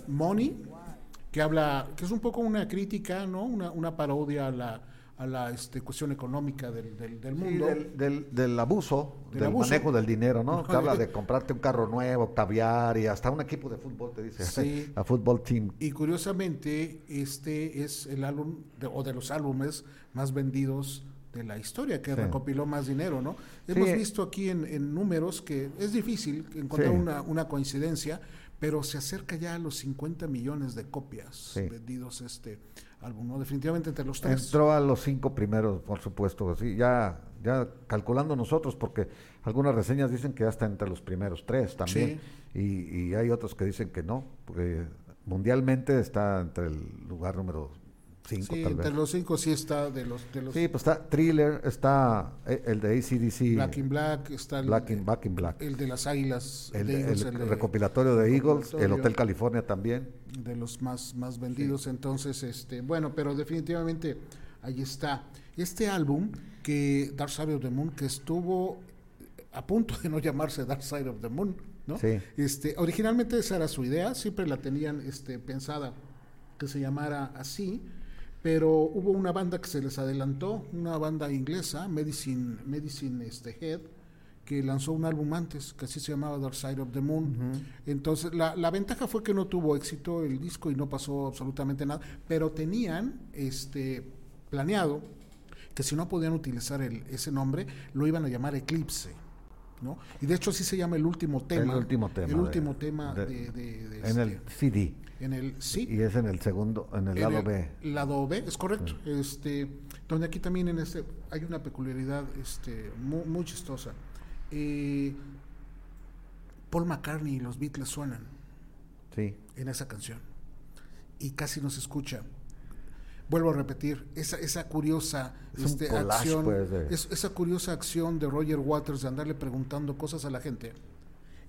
Money, que habla, que es un poco una crítica, ¿no? Una, una parodia a la, a la este, cuestión económica del, del, mundo. del, del, abuso, del, manejo del dinero, ¿no? que habla de comprarte un carro nuevo, caviar y hasta un equipo de fútbol, te dice, sí. a fútbol team. Y curiosamente, este es el álbum, o de los álbumes más vendidos de la historia, que recopiló más dinero, ¿no? Hemos visto aquí en, en, números que es difícil encontrar una, una coincidencia, pero se acerca ya a los 50 millones de copias vendidos este álbum, ¿no? Definitivamente entre los tres. Entró a los cinco primeros, por supuesto, así, ya, ya calculando nosotros, porque algunas reseñas dicen que ya está entre los primeros tres también, y, y hay otros que dicen que no, porque mundialmente está entre el lugar número Cinco, sí, entre los cinco sí está de los, de los... Sí, pues está Thriller, está eh, el de ACDC. Black in Black, está el, Black in, Back in Black. el de las Águilas. El, recopilatorio de Eagles, el Hotel California también. De los más, más vendidos, entonces, este bueno, pero definitivamente ahí está. Este álbum, que Dark Side of the Moon, que estuvo a punto de no llamarse Dark Side of the Moon, ¿no? Sí. Este, originalmente esa era su idea, siempre la tenían este, pensada que se llamara así, pero hubo una banda que se les adelantó, una banda inglesa, Medicine, Medicine este, Head, que lanzó un álbum antes, que así se llamaba Dark Side of the Moon. Entonces, la, la, ventaja fue que no tuvo éxito el disco y no pasó absolutamente nada, pero tenían este planeado que si no podían utilizar el, ese nombre, lo iban a llamar Eclipse. ¿no? Y de hecho así se llama el último tema. El último tema. El último tema de, en el este, CD. En el sí. Y es en el segundo, en el lado B. Lado B, es correcto. Este, donde aquí también en este hay una peculiaridad este, muy, chistosa. Eh, Paul McCartney y los Beatles suenan. Sí. En esa canción. Y casi no se escucha. Vuelvo a repetir, esa, esa curiosa este, acción, pues, esa curiosa acción de Roger Waters de andarle preguntando cosas a la gente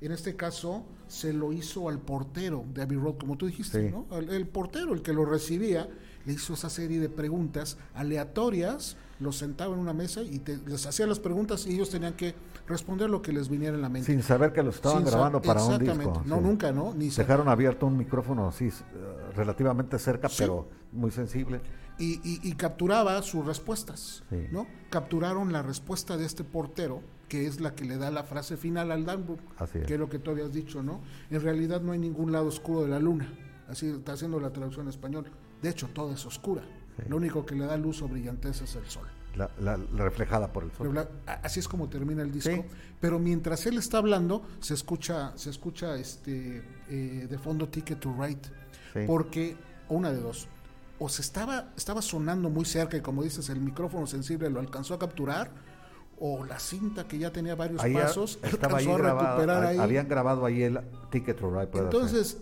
en este caso se lo hizo al portero de Abbey Road, como tú dijiste, ¿no? El, portero, el que lo recibía, le hizo esa serie de preguntas aleatorias, los sentaba en una mesa y les hacía las preguntas y ellos tenían que responder lo que les viniera en la mente. Sin saber que lo estaban grabando para un disco. No, nunca, ¿no? Ni Dejaron abierto un micrófono así, relativamente cerca, pero muy sensible. Y, y, capturaba sus respuestas, ¿no? Capturaron la respuesta de este portero que es la que le da la frase final al Danbook, que es lo que tú habías dicho, ¿no? En realidad no hay ningún lado oscuro de la luna, así está haciendo la traducción en español. De hecho, todo es oscura. Lo único que le da luz o brillantez es el sol. La, reflejada por el sol. así es como termina el disco. Pero mientras él está hablando, se escucha, se escucha este eh, de fondo Ticket to Ride. Porque, una de dos, o se estaba, estaba sonando muy cerca y como dices, el micrófono sensible lo alcanzó a capturar, o la cinta que ya tenía varios pasos, estaba ahí recuperar ahí. Habían grabado ahí el Ticket to Ride. Entonces,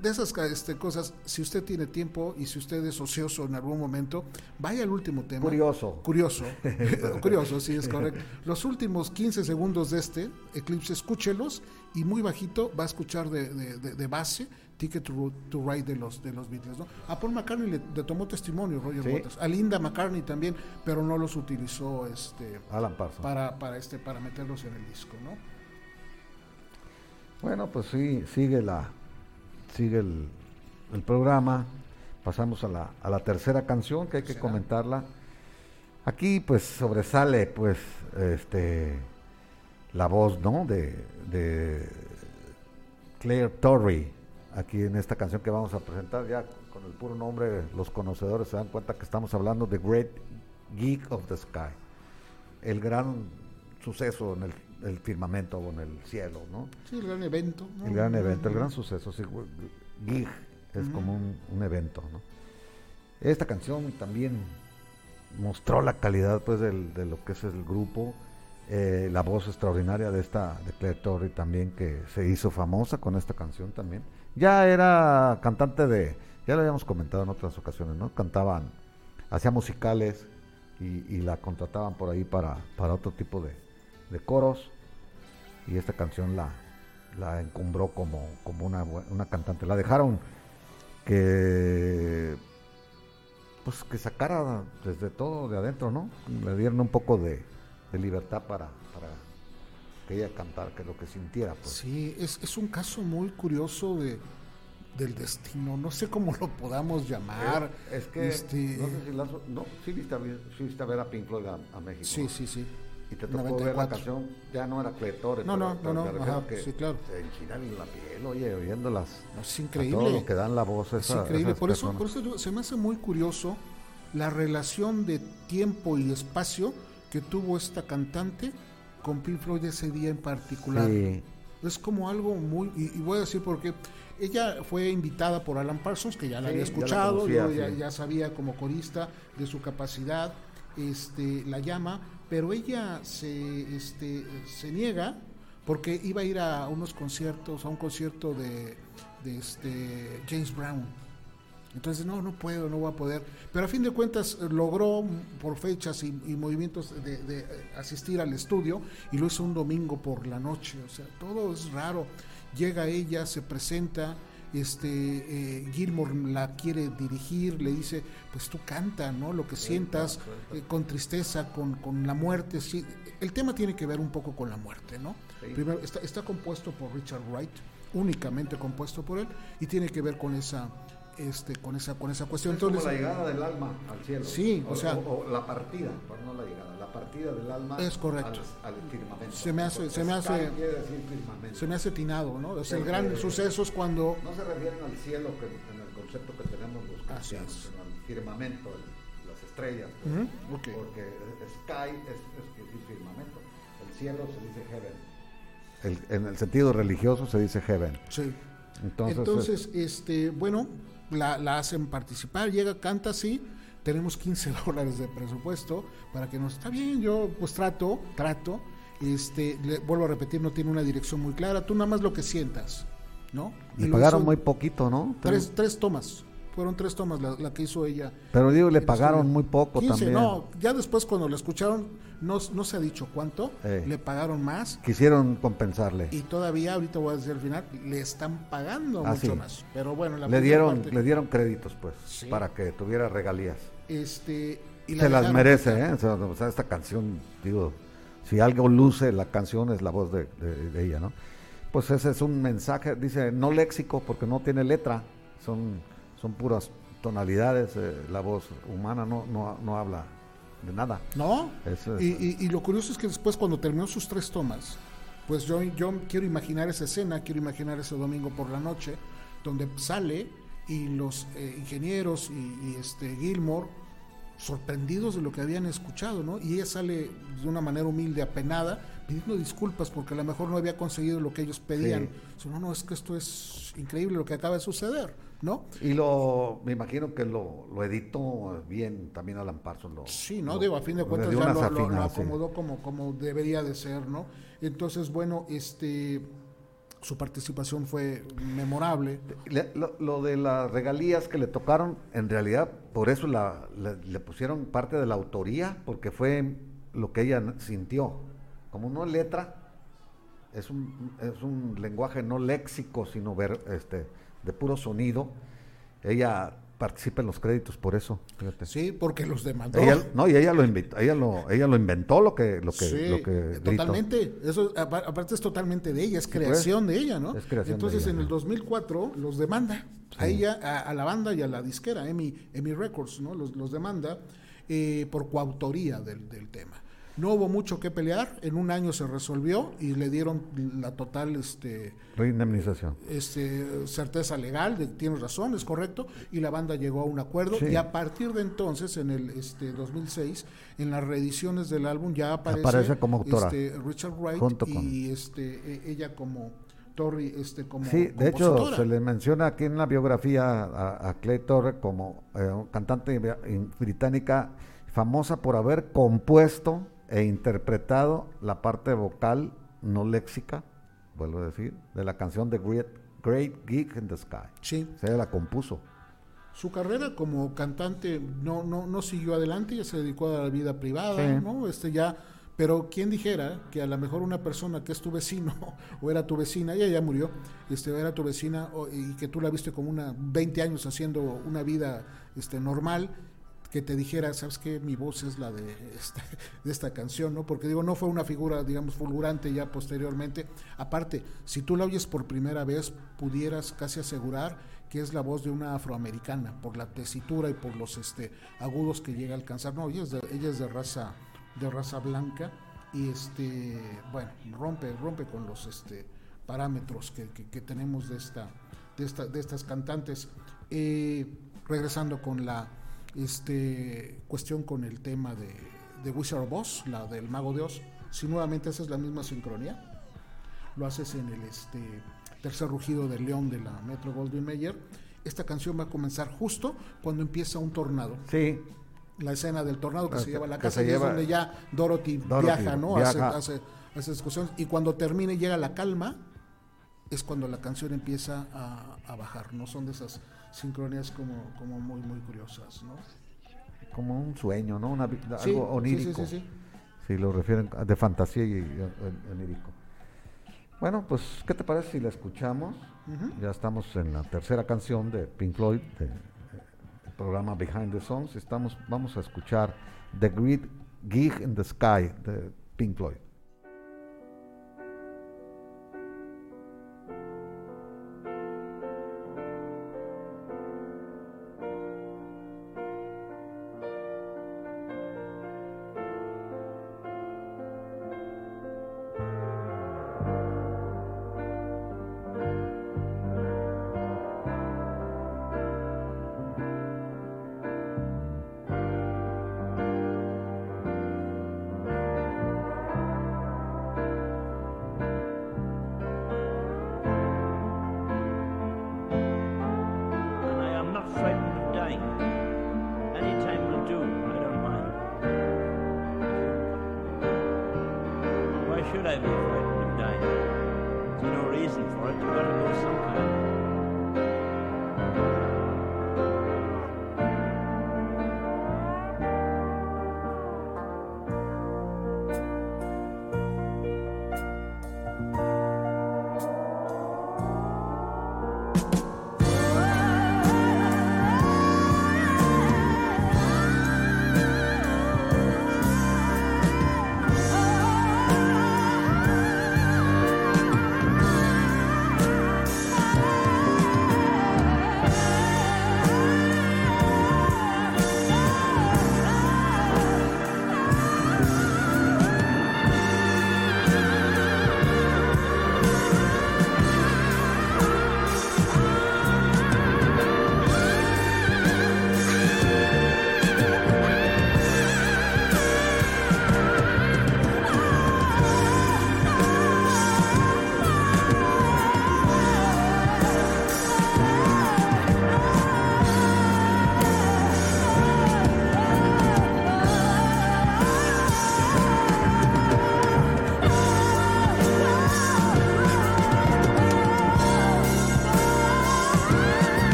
de esas este, cosas, si usted tiene tiempo y si usted es ocioso en algún momento, vaya al último tema. Curioso. Curioso. curioso, sí, es correcto. Los últimos 15 segundos de este Eclipse, escúchelos y muy bajito va a escuchar de, de base Ticket to, Ride de los, de los Beatles. ¿no? A Paul McCartney le, tomó testimonio Roger Waters, a Linda McCartney también, pero no los utilizó este, Alan para, para, este, para meterlos en el disco. ¿no? Bueno, pues sí, sigue, la, sigue el, el programa. Pasamos a la, a la tercera canción que hay que comentarla. Aquí pues sobresale pues este la voz, ¿no? De, de Claire Torrey, aquí en esta canción que vamos a presentar, ya con el puro nombre, los conocedores se dan cuenta que estamos hablando de Great Geek of the Sky. el gran suceso en el, firmamento o en el cielo, ¿no? Sí, el gran evento. El gran evento, el gran suceso, sí, Gig es como un, evento, ¿no? Esta canción también mostró la calidad pues de lo que es el grupo, eh, la voz extraordinaria de esta de Claire Torrey también que se hizo famosa con esta canción también. Ya era cantante de, ya lo habíamos comentado en otras ocasiones, ¿no? Cantaban, hacía musicales y, la contrataban por ahí para, para otro tipo de, de coros y esta canción la, la encumbró como, como una, una cantante. La dejaron que pues que sacara desde todo de adentro, ¿no? Le dieron un poco de, libertad para, para que ella cantara, que lo que sintiera. Pues. Sí, es, es un caso muy curioso de del destino, no sé cómo lo podamos llamar. Es, que, este, no sé si la, no, sí viste, a, ver a Pink Floyd a, México. Sí, sí, sí. Y te tocó ver la canción, ya no era Cletore. No, no, no, no, que sí, claro. Se enchinan la piel, oye, oyéndolas. es increíble. todo lo que dan la voz. es increíble, por eso, por eso se me hace muy curioso la relación de tiempo y espacio que tuvo esta cantante con Pink Floyd ese día en particular. Es como algo muy, y, voy a decir porque ella fue invitada por Alan Parsons, que ya la había escuchado, ya, ya, sabía como corista de su capacidad, este, la llama, pero ella se, este, se niega porque iba a ir a unos conciertos, a un concierto de, de este, James Brown entonces, no, no puedo, no voy a poder. Pero a fin de cuentas eh, logró por fechas y, movimientos de, eh, asistir al estudio y lo hizo un domingo por la noche. O sea, todo es raro. Llega ella, se presenta, este eh, Gilmore la quiere dirigir, le dice, pues tú canta, ¿no? Lo que sientas con tristeza, con, con la muerte. Sí. El tema tiene que ver un poco con la muerte, ¿no? Primero, está, está compuesto por Richard Wright, únicamente compuesto por él, y tiene que ver con esa este, con esa con esa cuestión. Es como la llegada del alma al cielo. Sí, o, sea, o, la partida, no la llegada, la partida del alma es correcto. Al, firmamento. Se me hace, se me hace, se me hace tinado, ¿no? Es el gran suceso es cuando no se refieren al cielo que, en el concepto que tenemos los cristianos, sino al firmamento, las estrellas, pues, porque sky es, es, firmamento, el cielo se dice heaven. El, en el sentido religioso se dice heaven. Sí. Entonces, Entonces este, bueno, la, hacen participar, llega, canta, sí, tenemos 15 dólares de presupuesto para que nos está bien, yo pues trato, trato, este, le, vuelvo a repetir, no tiene una dirección muy clara, tú nada más lo que sientas, ¿no? Y, pagaron muy poquito, ¿no? Tres, tres tomas. Fueron tres tomas la, que hizo ella. Pero digo, le pagaron muy poco 15, también. No, ya después cuando la escucharon, no, no se ha dicho cuánto, le pagaron más. Quisieron compensarle. Y todavía, ahorita voy a decir al final, le están pagando ah, mucho más. Pero bueno, le dieron, le dieron créditos, pues, para que tuviera regalías. Este, y se las merece, ¿eh? O sea, esta canción, digo, si algo luce la canción es la voz de, de ella, ¿no? Pues ese es un mensaje, dice, no léxico porque no tiene letra, son son puras tonalidades, eh, la voz humana no, no, no, habla de nada. No, y, y, lo curioso es que después cuando terminó sus tres tomas, pues yo, yo quiero imaginar esa escena, quiero imaginar ese domingo por la noche, donde sale y los eh, ingenieros y, y, este Gilmore sorprendidos de lo que habían escuchado, ¿no? Y ella sale de una manera humilde, apenada, pidiendo disculpas porque a lo mejor no había conseguido lo que ellos pedían. No, no, es que esto es increíble lo que acaba de suceder, ¿no? Y lo, me imagino que lo, lo editó bien también Alan Parsons. Lo, sí, ¿no? Digo, a fin de cuentas ya lo, acomodó como, como debería de ser, ¿no? Entonces, bueno, este su participación fue memorable. lo, de las regalías que le tocaron, en realidad, por eso la, le pusieron parte de la autoría, porque fue lo que ella sintió. Como no letra, es un, es un lenguaje no léxico, sino ver, este, de puro sonido. Ella participa en los créditos por eso. Sí, porque los demandó. no, y ella lo inventó, ella lo, ella lo inventó lo que, lo que, lo que totalmente. Eso aparte es totalmente de ella, es pues, creación de ella, ¿no? Entonces en el 2004 los demanda a ella, a, la banda y a la disquera, Emi, Emi Records, ¿no? Los, los demanda eh, por coautoría del, del tema. No hubo mucho que pelear, en un año se resolvió y le dieron la total este, indemnización. Este, certeza legal, de, tienes razón, es correcto, y la banda llegó a un acuerdo y a partir de entonces, en el este, 2006, en las reediciones del álbum ya aparece, como autora. Este, Richard Wright y este, e, ella como Torri este, como Sí, de hecho se le menciona aquí en la biografía a, Clay Torre como eh, cantante británica famosa por haber compuesto e interpretado la parte vocal no léxica, vuelvo a decir, de la canción de Great, Great Geek in the Sky. Sí. Se la compuso. Su carrera como cantante no, no, no siguió adelante, ya se dedicó a la vida privada, ¿no? Este ya, pero quién dijera que a lo mejor una persona que es tu vecino o era tu vecina, ella ya murió, este, era tu vecina y que tú la viste como una 20 años haciendo una vida este, normal que te dijera, sabes que mi voz es la de esta, canción, ¿no? Porque digo, no fue una figura, digamos, fulgurante ya posteriormente. Aparte, si tú la oyes por primera vez, pudieras casi asegurar que es la voz de una afroamericana, por la tesitura y por los este, agudos que llega a alcanzar. No, ella es de, ella es de raza, de raza blanca, y este, bueno, rompe, rompe con los este parámetros que, que, tenemos de esta, de esta, de estas cantantes. Eh, regresando con la este, cuestión con el tema de, de Wizard of Oz, la del Mago de Oz. Si nuevamente haces la misma sincronía, lo haces en el este, tercer rugido del león de la Metro Goldwyn Mayer, esta canción va a comenzar justo cuando empieza un tornado. Sí. La escena del tornado que, se lleva a la casa y es donde ya Dorothy, viaja, ¿no? Hace, hace, hace discusiones. Y cuando termine y llega la calma, es cuando la canción empieza a, a bajar. No son de esas sincronías como, como muy, muy curiosas, ¿no? Como un sueño, ¿no? algo onírico. Sí, sí, sí, Si lo refieren de fantasía y, onírico. Bueno, pues, ¿qué te parece si la escuchamos? Ya estamos en la tercera canción de Pink Floyd, del programa Behind the Songs. Estamos, vamos a escuchar The Great Gig in the Sky de Pink Floyd.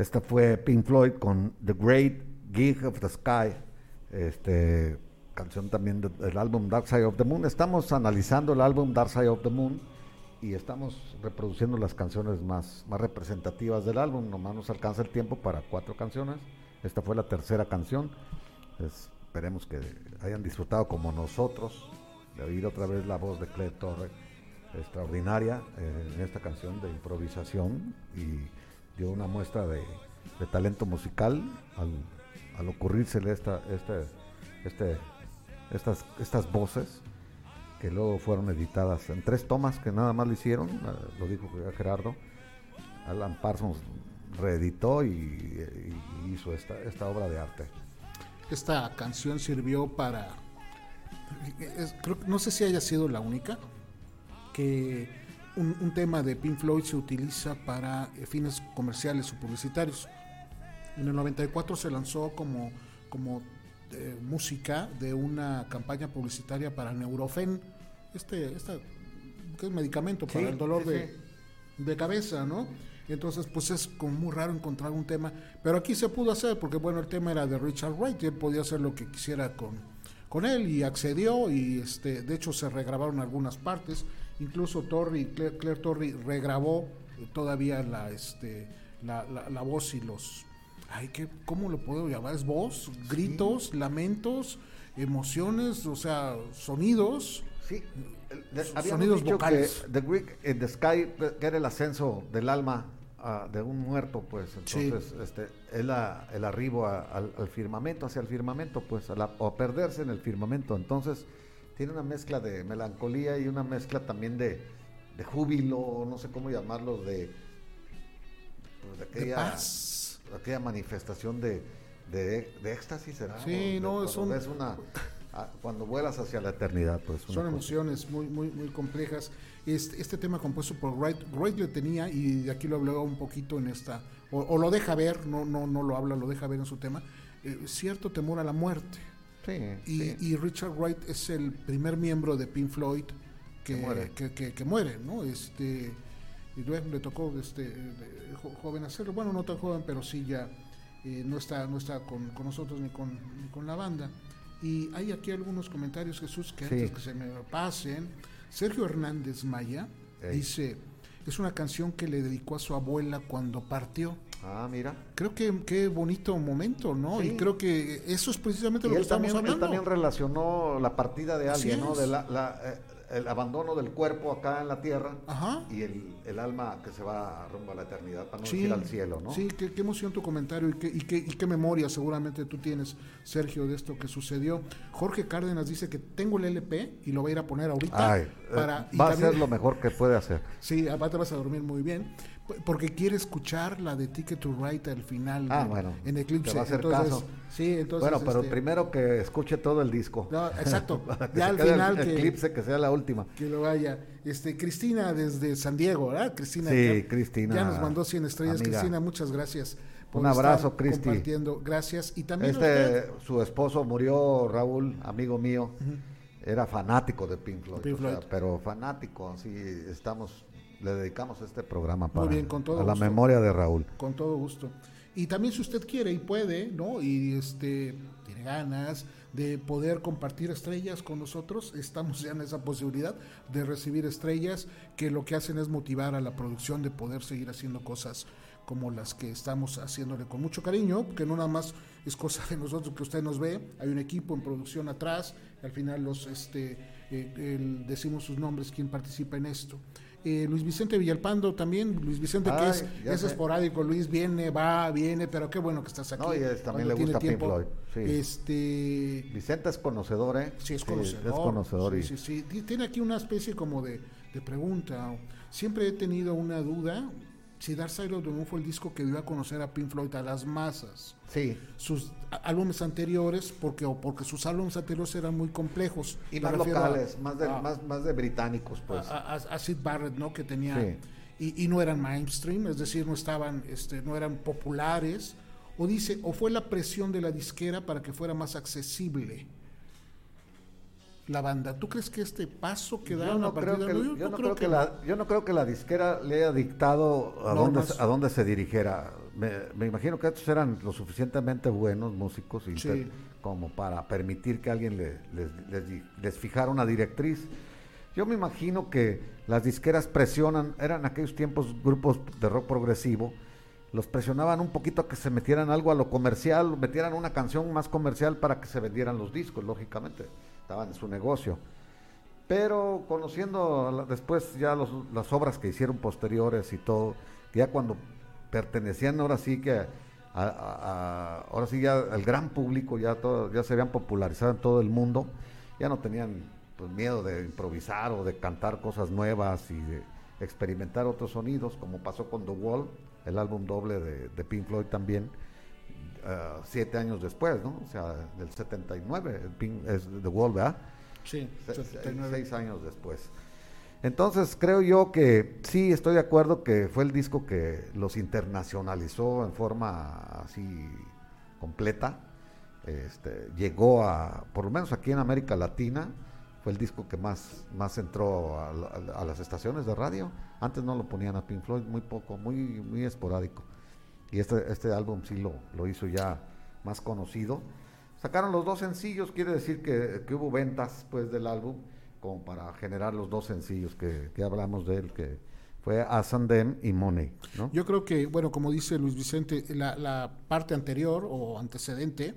Esta fue Pink Floyd con The Great Gig of the Sky, este, canción también del álbum Dark Side of the Moon. Estamos analizando el álbum Dark Side of the Moon y estamos reproduciendo las canciones más, más representativas del álbum. Nomás nos alcanza el tiempo para cuatro canciones. Esta fue la tercera canción. esperemos que hayan disfrutado como nosotros de oír otra vez la voz de Claire Torre, extraordinaria eh, en esta canción de improvisación y dio una muestra de, talento musical al, al ocurrírsele esta, este, este, estas, estas voces que luego fueron editadas en tres tomas que nada más lo hicieron, eh, lo dijo Gerardo. Alan Parsons reeditó y, hizo esta, obra de arte. Esta canción sirvió para, no sé si haya sido la única, que un, tema de Pink Floyd se utiliza para eh, fines comerciales o publicitarios. En el 94 se lanzó como, como eh, música de una campaña publicitaria para Neurofen, este, este que es medicamento para el dolor de, de, cabeza, ¿no? Entonces, pues es como muy raro encontrar un tema, pero aquí se pudo hacer porque, bueno, el tema era de Richard Wright y él podía hacer lo que quisiera con, con él y accedió y, este, de hecho, se regrabaron algunas partes, incluso Torri, Claire, Claire Torri regrabó todavía la, este, la, la voz y los ay, ¿qué, ¿cómo lo puedo llamar? ¿Es voz? ¿Gritos? ¿Lamentos? ¿Emociones? O sea, sonidos. Sí, sonidos vocales. The Greek in the Sky, que era el ascenso del alma ah, de un muerto, pues entonces este, el, el arribo al, firmamento, hacia el firmamento, pues, o a perderse en el firmamento. Entonces, tiene una mezcla de melancolía y una mezcla también de, de júbilo, no sé cómo llamarlo, de, pues, de aquella. paz aquella manifestación de, de, éxtasis, ¿será? Sí, no, es una cuando vuelas hacia la eternidad, pues. Son emociones muy, muy, muy complejas. Este, este tema compuesto por Wright, Wright lo tenía y aquí lo hablaba un poquito en esta, o, lo deja ver, no, no, no lo habla, lo deja ver en su tema, eh, cierto temor a la muerte. Sí, y, y, Richard Wright es el primer miembro de Pink Floyd que, muere. Que, que, muere, ¿no? Este, y luego le tocó este joven hacerlo, bueno, no tan joven, pero sí ya eh, no está, no está con, nosotros ni con, con, la banda. Y hay aquí algunos comentarios, Jesús, que antes que se me pasen. Sergio Hernández Maya dice, es una canción que le dedicó a su abuela cuando partió. Ah, mira. Creo que qué bonito momento, ¿no? Y creo que eso es precisamente lo que estamos hablando. Él también relacionó la partida de alguien, ¿no? De la, la eh, el abandono del cuerpo acá en la tierra y el, el, alma que se va rumbo a la eternidad para no ir al cielo, ¿no? Sí, qué, emoción tu comentario y qué, y, qué, y qué memoria seguramente tú tienes, Sergio, de esto que sucedió. Jorge Cárdenas dice que tengo el LP y lo voy a ir a poner ahorita. Eh, para, va a ser lo mejor que puede hacer. Sí, aparte vas a dormir muy bien porque quiere escuchar la de Ticket to Ride al final ah, bueno, en Eclipse. va a hacer caso. Sí, entonces, bueno, pero este, primero que escuche todo el disco. No, exacto. ya al final el, Eclipse que sea la última. Que lo vaya. Este Cristina desde San Diego, ¿verdad? Cristina. Sí, Cristina. Ya nos mandó 100 estrellas. Cristina, muchas gracias. Un abrazo, Cristi. Compartiendo. Gracias. Y también este, su esposo murió, Raúl, amigo mío. Era fanático de Pink Floyd, pero fanático, sí, estamos le dedicamos este programa para a la memoria de Raúl. Con todo gusto. Y también si usted quiere y puede, ¿no? Y este tiene ganas de poder compartir estrellas con nosotros, estamos ya en esa posibilidad de recibir estrellas que lo que hacen es motivar a la producción de poder seguir haciendo cosas como las que estamos haciéndole con mucho cariño, que no nada más es cosa de nosotros que usted nos ve, hay un equipo en producción atrás, al final los este eh, decimos sus nombres, quién participa en esto. Eh, Luis Vicente Villalpando también, Luis Vicente que es, esporádico, Luis viene, va, viene, pero qué bueno que estás aquí. No, y también le gusta Pink Floyd. Este... Vicente es conocedor, ¿eh? Sí, es conocedor. es conocedor sí, sí, sí, Tiene aquí una especie como de, de pregunta. Siempre he tenido una duda si Dark Side of the Moon fue el disco que dio a conocer a Pink Floyd a las masas. Sí. Sus álbumes anteriores, porque o porque sus álbumes anteriores eran muy complejos. Y más locales, más, de, más, más de británicos, pues. A, Sid Barrett, ¿no? Que tenía... Y, y, no eran mainstream, es decir, no estaban, este, no eran populares. O dice, o fue la presión de la disquera para que fuera más accesible la banda. ¿Tú crees que este paso que da creo que, yo, no creo que, la, yo no creo que la disquera le haya dictado a dónde a dónde se dirigiera. me, imagino que estos eran lo suficientemente buenos músicos como para permitir que alguien les, fijara una directriz. Yo me imagino que las disqueras presionan, eran aquellos tiempos grupos de rock progresivo, los presionaban un poquito a que se metieran algo a lo comercial, metieran una canción más comercial para que se vendieran los discos, lógicamente, estaban en su negocio. Pero conociendo después ya las obras que hicieron posteriores y todo, ya cuando pertenecían ahora sí que ahora sí ya al gran público, ya todo, ya se habían popularizado en todo el mundo, ya no tenían pues, miedo de improvisar o de cantar cosas nuevas y de experimentar otros sonidos, como pasó con The Wall, el álbum doble de, Pink Floyd también, uh, siete años después, ¿no? O sea, del 79, el Pink, es The Wall, ¿verdad? Sí, seis años después. Entonces creo yo que sí estoy de acuerdo que fue el disco que los internacionalizó en forma así completa. Este, llegó a, por lo menos aquí en América Latina, fue el disco que más, más entró a, las estaciones de radio. Antes no lo ponían a Pink Floyd, muy poco, muy, muy esporádico. Y este, este álbum sí lo, lo hizo ya más conocido. Sacaron los dos sencillos, quiere decir que, que hubo ventas pues del álbum como para generar los dos sencillos que, hablamos de él, que fue Asandem y Money. ¿no? Yo creo que, bueno, como dice Luis Vicente, la, parte anterior o antecedente,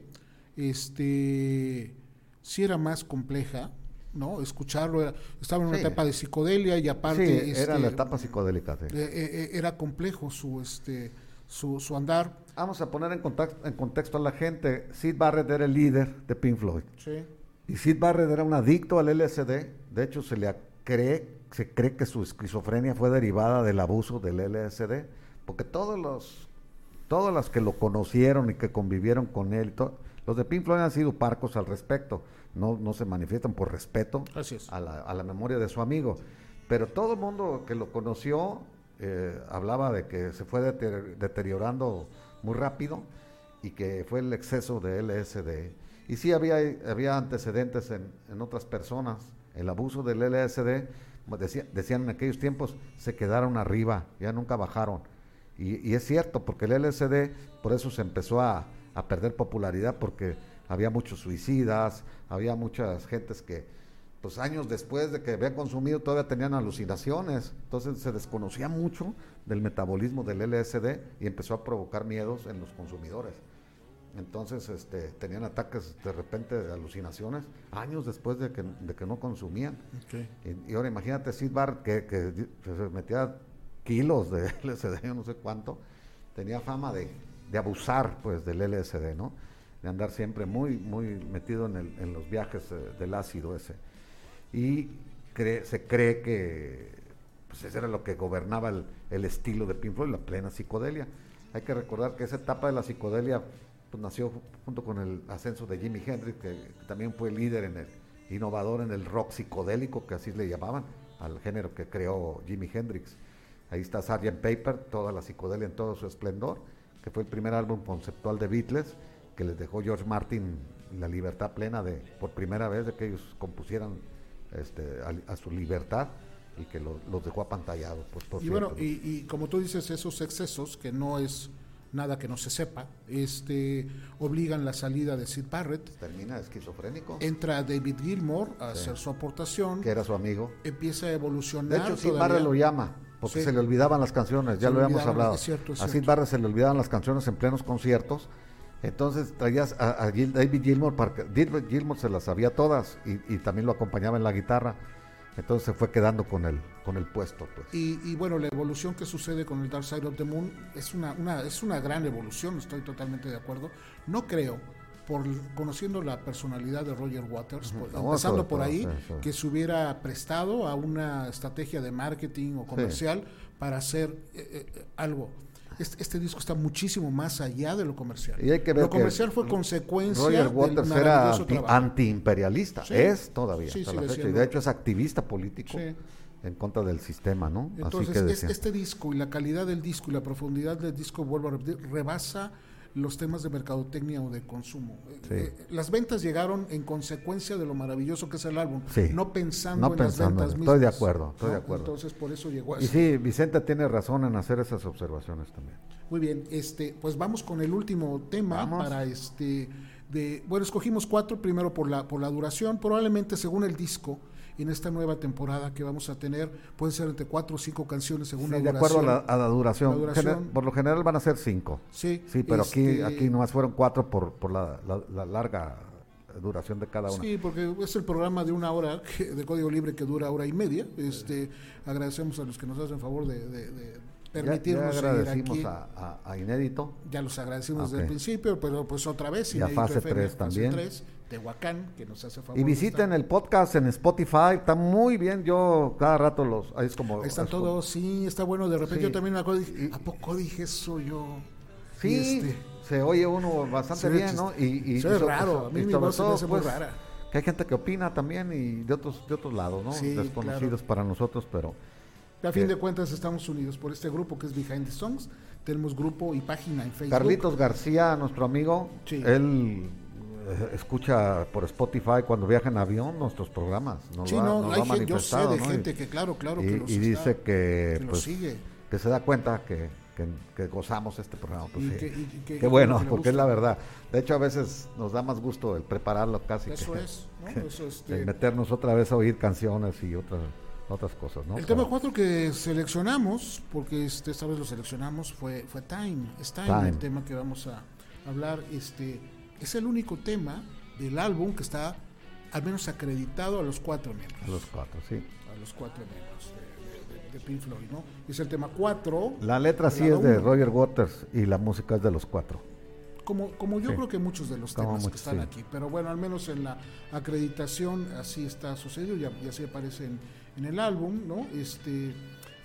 este, sí era más compleja, ¿no? Escucharlo, estaba en una etapa de psicodelia y aparte... era la este, etapa psicodélica. Eh, eh, eh, era complejo su, este, su, su andar. Vamos a poner en, contacto, en contexto a la gente. Sid Barrett era el líder de Pink Floyd. Sí. Y Sid Barrett era un adicto al LSD. De hecho, se le cree, se cree que su esquizofrenia fue derivada del abuso del LSD, porque todos los, todos los que lo conocieron y que convivieron con él, los de Pink Floyd han sido parcos al respecto. No, no se manifiestan por respeto a la, a la memoria de su amigo. Pero todo el mundo que lo conoció eh, hablaba de que se fue deteriorando muy rápido y que fue el exceso de LSD y sí había, había antecedentes en, en otras personas. El abuso del LSD, decían en aquellos tiempos, se quedaron arriba, ya nunca bajaron. Y, es cierto, porque el LSD, por eso se empezó a, a, perder popularidad, porque había muchos suicidas, había muchas gentes que, pues años después de que habían consumido, todavía tenían alucinaciones. Entonces se desconocía mucho del metabolismo del LSD y empezó a provocar miedos en los consumidores. Entonces este, tenían ataques de repente de alucinaciones años después de que, de que no consumían. Y, ahora imagínate Sid Bar que, que, se metía kilos de LSD, no sé cuánto, tenía fama de, de, abusar pues del LSD, ¿no? De andar siempre muy, muy metido en, el, en los viajes eh, del ácido ese. Y se cree que pues ese era lo que gobernaba el, estilo de Pink Floyd, la plena psicodelia. Hay que recordar que esa etapa de la psicodelia pues, nació junto con el ascenso de Jimi Hendrix, que, también fue líder en el innovador en el rock psicodélico, que así le llamaban, al género que creó Jimi Hendrix. Ahí está Sgt. Paper, toda la psicodelia en todo su esplendor, que fue el primer álbum conceptual de Beatles, que les dejó George Martin la libertad plena de, por primera vez, de que ellos compusieran este, a, su libertad y que los dejó apantallados. y bueno, y, y, como tú dices, esos excesos, que no es nada que no se sepa, este, obligan la salida de Sid Barrett. Termina esquizofrénico. Entra David Gilmour a hacer su aportación. Que era su amigo. Empieza a evolucionar. De hecho, Sid Barrett lo llama, porque se le olvidaban las canciones, ya lo habíamos hablado. a Sid Barrett se le olvidaban las canciones en plenos conciertos. Entonces traías a, David Gilmour, David Gilmour se las sabía todas y, y también lo acompañaba en la guitarra. Entonces se fue quedando con el, con el puesto. Pues. Y, bueno, la evolución que sucede con el Dark Side of the Moon es una, una, es una gran evolución, estoy totalmente de acuerdo. No creo, por conociendo la personalidad de Roger Waters, empezando por ahí, que se hubiera prestado a una estrategia de marketing o comercial para hacer eh, eh, algo este, este, disco está muchísimo más allá de lo comercial. lo comercial fue consecuencia Roger Waters era antiimperialista, es todavía hasta la fecha, y de hecho es activista político. En contra del sistema, ¿no? Entonces, este disco y la calidad del disco y la profundidad del disco, vuelvo a repetir, rebasa los temas de mercadotecnia o de consumo. Eh, eh, las ventas llegaron en consecuencia de lo maravilloso que es el álbum, no pensando en las ventas mismas. Estoy de acuerdo, estoy de acuerdo. Entonces por eso llegó a Y sí, Vicente tiene razón en hacer esas observaciones también. Muy bien, este, pues vamos con el último tema para este de bueno, escogimos cuatro primero por la por la duración, probablemente según el disco en esta nueva temporada que vamos a tener. Pueden ser entre cuatro o cinco canciones según la duración. De acuerdo a la, duración. por lo general van a ser cinco. Sí. Sí, pero aquí, este aquí nomás fueron cuatro por, por la, larga duración de cada una. Sí, porque es el programa de una hora de código libre que dura hora y media. Este, agradecemos a los que nos hacen favor de permitirnos ya, agradecimos A, Inédito. Ya los agradecimos desde el principio, pero pues otra vez. Y a Fase 3 también. 3, Tehuacán, que nos hace favor. Y visiten el podcast en Spotify, está muy bien. Yo cada rato los. Ahí es como. Ahí están todos, sí, está bueno. De repente yo también me acuerdo, dije, ¿a poco dije eso yo? Sí, este, se oye uno bastante bien, ¿no? Y, y es raro, a mí mi voz se me hace muy pues, rara. Que hay gente que opina también y de otros, de otros lados, ¿no? Desconocidos para nosotros, pero a fin de cuentas estamos unidos por este grupo que es Behind the Songs. Tenemos grupo y página en Facebook. Carlitos García, nuestro amigo, él eh, escucha por Spotify cuando viaja en avión nuestros programas. sí, no, hay gente, yo sé de gente que claro, claro y, que los y dice que, pues, sigue. que se da cuenta que, que, gozamos este programa. Pues, Qué bueno, porque es la verdad. De hecho, a veces nos da más gusto el prepararlo casi. Eso es, ¿no? Eso, este... meternos otra vez a oír canciones y otras otras cosas, ¿no? El tema 4 que seleccionamos, porque este, esta vez lo seleccionamos, fue, fue Time. Es Time, el tema que vamos a hablar. Este, es el único tema del álbum que está al menos acreditado a los cuatro miembros. A los cuatro, sí. A los cuatro miembros de, Pink Floyd, ¿no? Es el tema 4. La letra sí es de Roger Waters y la música es de los cuatro. Como, como yo creo que muchos de los temas que están aquí, pero bueno, al menos en la acreditación así está sucedido y, y así aparece en, en el álbum, ¿no? Este,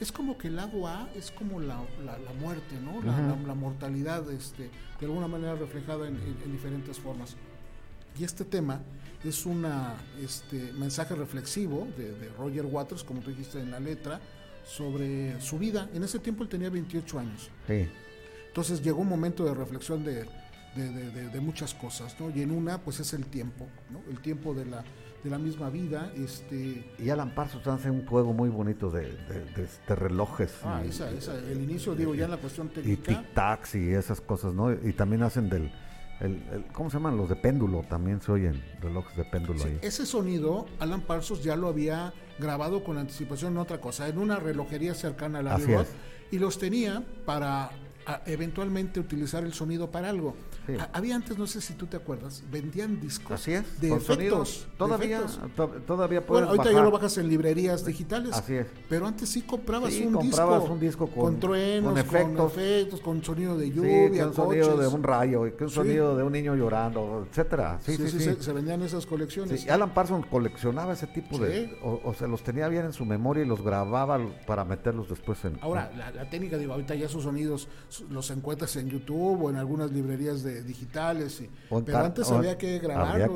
es como que el lado A es como la, la, muerte, ¿no? La, mortalidad, este, de alguna manera reflejada en, diferentes formas. Y este tema es un este, mensaje reflexivo de, Roger Waters, como tú dijiste en la letra, sobre su vida. En ese tiempo él tenía 28 años. Sí. Entonces llegó un momento de reflexión de, de, muchas cosas, ¿no? Y en una, pues es el tiempo, ¿no? El tiempo de la, de la misma vida. Este... Y Alan Parsons hace un juego muy bonito de, de, relojes. Ah, esa, esa, el inicio, digo, ya en la cuestión técnica. Y tic-tacs y esas cosas, ¿no? Y también hacen del... El, ¿Cómo se llaman? Los de péndulo, también se oyen relojes de péndulo ahí. Ese sonido, Alan Parsons ya lo había grabado con anticipación en otra cosa, en una relojería cercana a la de y los tenía para eventualmente utilizar el sonido para algo. Había antes, no sé si tú te acuerdas, vendían discos Así es, de efectos. Todavía, todavía puedes Bueno, ahorita ya lo bajas en librerías digitales. Así es. Pero antes sí comprabas, un, comprabas disco, un disco con, con truenos, con efectos, con, sonido de lluvia, con sonido de un rayo, con sonido de un niño llorando, etcétera. Sí, sí, sí, Se, vendían esas colecciones. Alan Parsons coleccionaba ese tipo de, o, se los tenía bien en su memoria y los grababa para meterlos después en. Ahora, la, técnica, digo, ahorita ya esos sonidos los encuentras en YouTube o en algunas librerías de digitales pero antes había que grabarlos,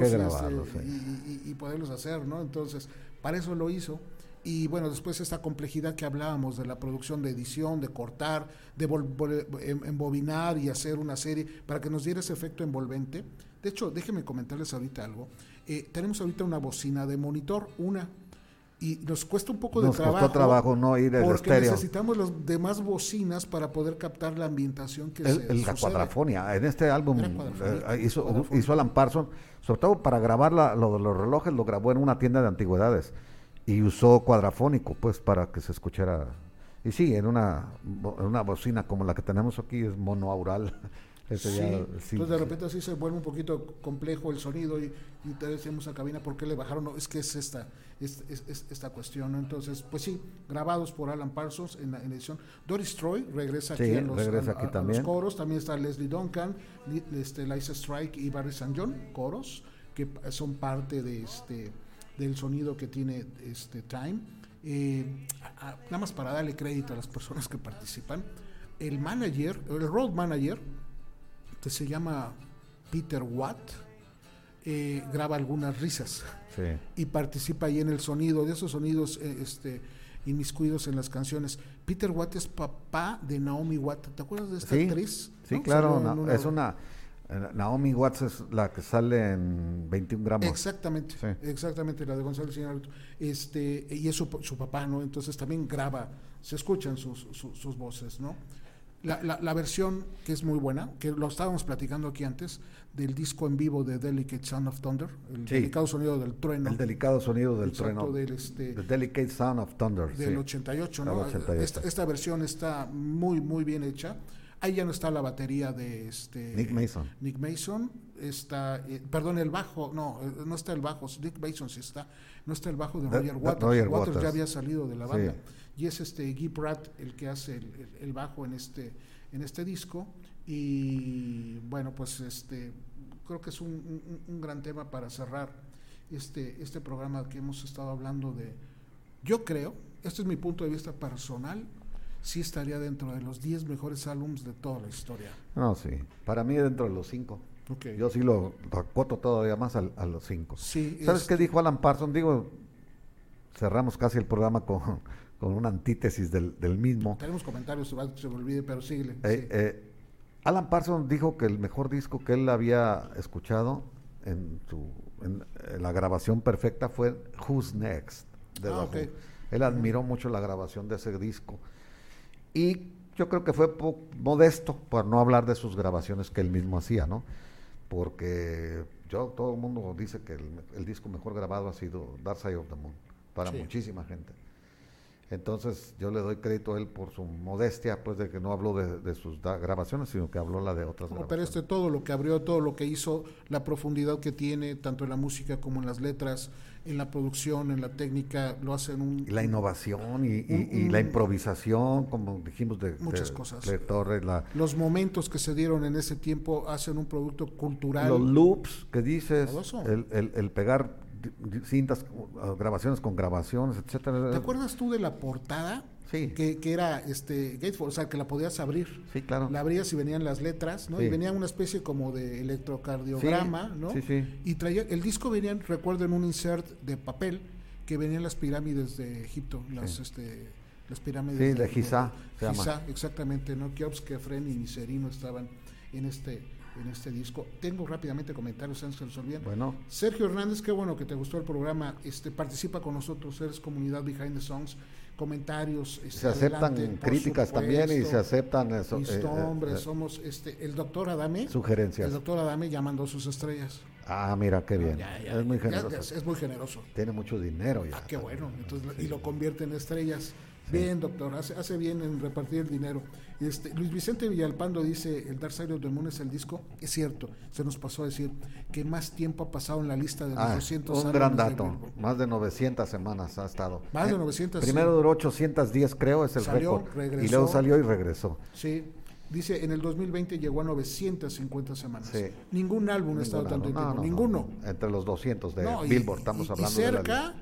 y, poderlos hacer, ¿no? Entonces, para eso lo hizo. Y bueno, después esta complejidad que hablábamos de la producción de edición, de cortar, de em, embobinar y hacer una serie para que nos diera ese efecto envolvente. De hecho, déjenme comentarles ahorita algo. Eh, tenemos ahorita una bocina de monitor, una y nos cuesta un poco de trabajo. Costó trabajo no ir el porque necesitamos las demás bocinas para poder captar la ambientación que el, se La cuadrafonia, en este álbum eh, hizo, hizo, Alan Parsons, sobre todo para grabar lo de los relojes, lo grabó en una tienda de antigüedades y usó cuadrafónico, pues, para que se escuchara. Y sí, en una, en una bocina como la que tenemos aquí, es monoaural. sí. Entonces de repente así se vuelve un poquito complejo el sonido y, te decíamos a cabina por qué le bajaron. No, es que es esta, es, esta cuestión. Entonces, pues sí, grabados por Alan Parsons en la edición. Doris Troy regresa aquí, en los, también. coros. También está Leslie Duncan, este, Liza Strike y Barry St. John, coros, que son parte de este del sonido que tiene este Time. Eh, nada más para darle crédito a las personas que participan. El manager, el road manager, que se llama Peter Watt, eh, graba algunas risas y participa ahí en el sonido, de esos sonidos eh, este, inmiscuidos en las canciones. Peter Watt es papá de Naomi Watt, ¿te acuerdas de esta actriz? Sí, claro, es una... Eh, Naomi Watts es la que sale en 21 gramos. Exactamente, exactamente, la de Gonzalo Señor. Este, y es su, papá, ¿no? Entonces también graba, se escuchan sus, sus voces, ¿no? La, versión que es muy buena, que lo estábamos platicando aquí antes, del disco en vivo de Delicate Sound of Thunder, el delicado sonido del trueno. El delicado sonido del trueno. Del este, The Delicate Sound of Thunder. Del 88, ¿no? Esta, versión está muy, muy bien hecha. Ahí ya no está la batería de este Nick Mason. Nick Mason está, eh, perdón, el bajo, no, eh, no está el bajo, Nick Mason sí está, no está el bajo de Roger Waters. Roger Waters, ya había salido de la banda. Y es este Guy Pratt el que hace el, bajo en este, en este disco. Y bueno, pues este creo que es un, un, gran tema para cerrar este, este programa que hemos estado hablando de. Yo creo, este es mi punto de vista personal, sí estaría dentro de los 10 mejores álbums de toda la historia. No, sí. Para mí dentro de los 5. Yo sí lo acoto todavía más a, los 5. Sí, ¿Sabes qué dijo Alan Parsons? Digo, cerramos casi el programa con, con una antítesis del, del mismo. Tenemos comentarios, se me olvide, pero síguele. Eh, eh, Alan Parsons dijo que el mejor disco que él había escuchado en, su, en, la grabación perfecta fue Who's Next de ah, Él admiró mucho la grabación de ese disco. Y yo creo que fue modesto por no hablar de sus grabaciones que él mismo hacía, ¿no? Porque yo, todo el mundo dice que el, disco mejor grabado ha sido Dark Side of the Moon, para muchísima gente. Entonces yo le doy crédito a él por su modestia, pues de que no habló de, sus grabaciones, sino que habló la de otras no, Pero este todo lo que abrió, todo lo que hizo, la profundidad que tiene, tanto en la música como en las letras, en la producción, en la técnica, lo hacen un... Y la innovación y, la improvisación, como dijimos, de muchas cosas. Torres. La, Los momentos que se dieron en ese tiempo hacen un producto cultural. Los loops que dices, el, el pegar cintas, grabaciones con grabaciones, etcétera. ¿Te acuerdas tú de la portada? Sí. Que, que era este Gatefold, o sea, que la podías abrir. Sí, claro. La abrías y venían las letras, ¿no? Y venía una especie como de electrocardiograma, ¿no? Sí, sí. Y traía, el disco venía, recuerdo, en un insert de papel que venían las pirámides de Egipto, las, este, las pirámides sí, de, Giza. Giza, exactamente, ¿no? Keops, Kefren y Miserino estaban en este en este disco. Tengo rápidamente comentarios antes que nos olviden. Bueno. Sergio Hernández, qué bueno que te gustó el programa. Este participa con nosotros, eres comunidad Behind the Songs. Comentarios. Este, se aceptan críticas también y se aceptan eso. Eh, eh, hombre, eh, somos este el doctor Adame. Sugerencias. El doctor Adame ya mandó sus estrellas. Ah, mira, qué bien. es muy generoso. es muy generoso. Tiene mucho dinero ya. Ah, qué bueno. Entonces, Y lo convierte en estrellas. Bien, doctor, hace, hace bien en repartir el dinero. Este, Luis Vicente Villalpando dice, el Dark Side of the Moon es el disco. Es cierto, se nos pasó a decir que más tiempo ha pasado en la lista de los ah, 200 Un gran dato, más de 900 semanas ha estado. Más de 900. Eh, primero duró 810 creo, es el récord. Y luego salió y regresó. Sí, Dice, en el 2020 llegó a 950 semanas. Sí. Ningún álbum ha estado tanto tiempo, ninguno. Entre los 200 de Billboard, estamos hablando. Y cerca,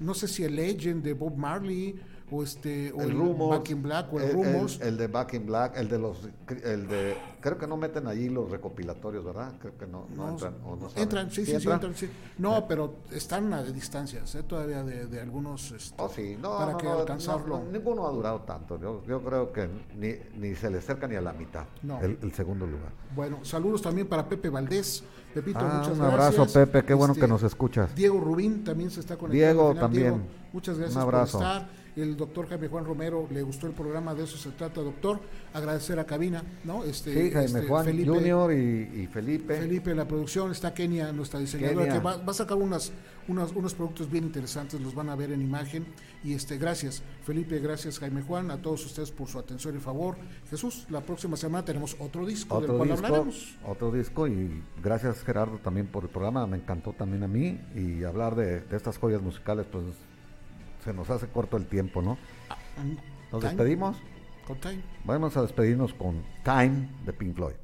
no sé si el Legend de Bob Marley o este o el, Back in Black o el, Rumors. El, de Back in Black, el de los el de creo que no meten allí los recopilatorios, ¿verdad? Creo que no, no, entran o no Entran, sí, sí, sí, entran, sí. No, pero están a distancias, ¿eh? todavía de, de algunos este, oh, sí. no, para que alcanzarlo. ninguno ha durado tanto. Yo, yo creo que ni, ni se le acerca ni a la mitad el, el, segundo lugar. Bueno, saludos también para Pepe Valdés. Pepito, ah, muchas un abrazo, Pepe, qué bueno que este, nos escuchas. Diego Rubín también se está conectando. Diego también. muchas gracias un abrazo. por estar el doctor Jaime Juan Romero le gustó el programa, de eso se trata, doctor. Agradecer a Cabina, ¿no? Este, sí, Jaime este, Juan Felipe, Junior y, Felipe. Felipe la producción, está Kenia, nuestra diseñadora, que va, a sacar unas, unos productos bien interesantes, los van a ver en imagen. Y este, gracias, Felipe, gracias Jaime Juan, a todos ustedes por su atención y favor. Jesús, la próxima semana tenemos otro disco otro del cual hablaremos. Otro disco y gracias Gerardo también por el programa, me encantó también a mí y hablar de, de estas joyas musicales, pues se nos hace corto el tiempo, ¿no? Ah, ¿Nos despedimos? Con Time. Vamos a despedirnos con Time de Pink Floyd.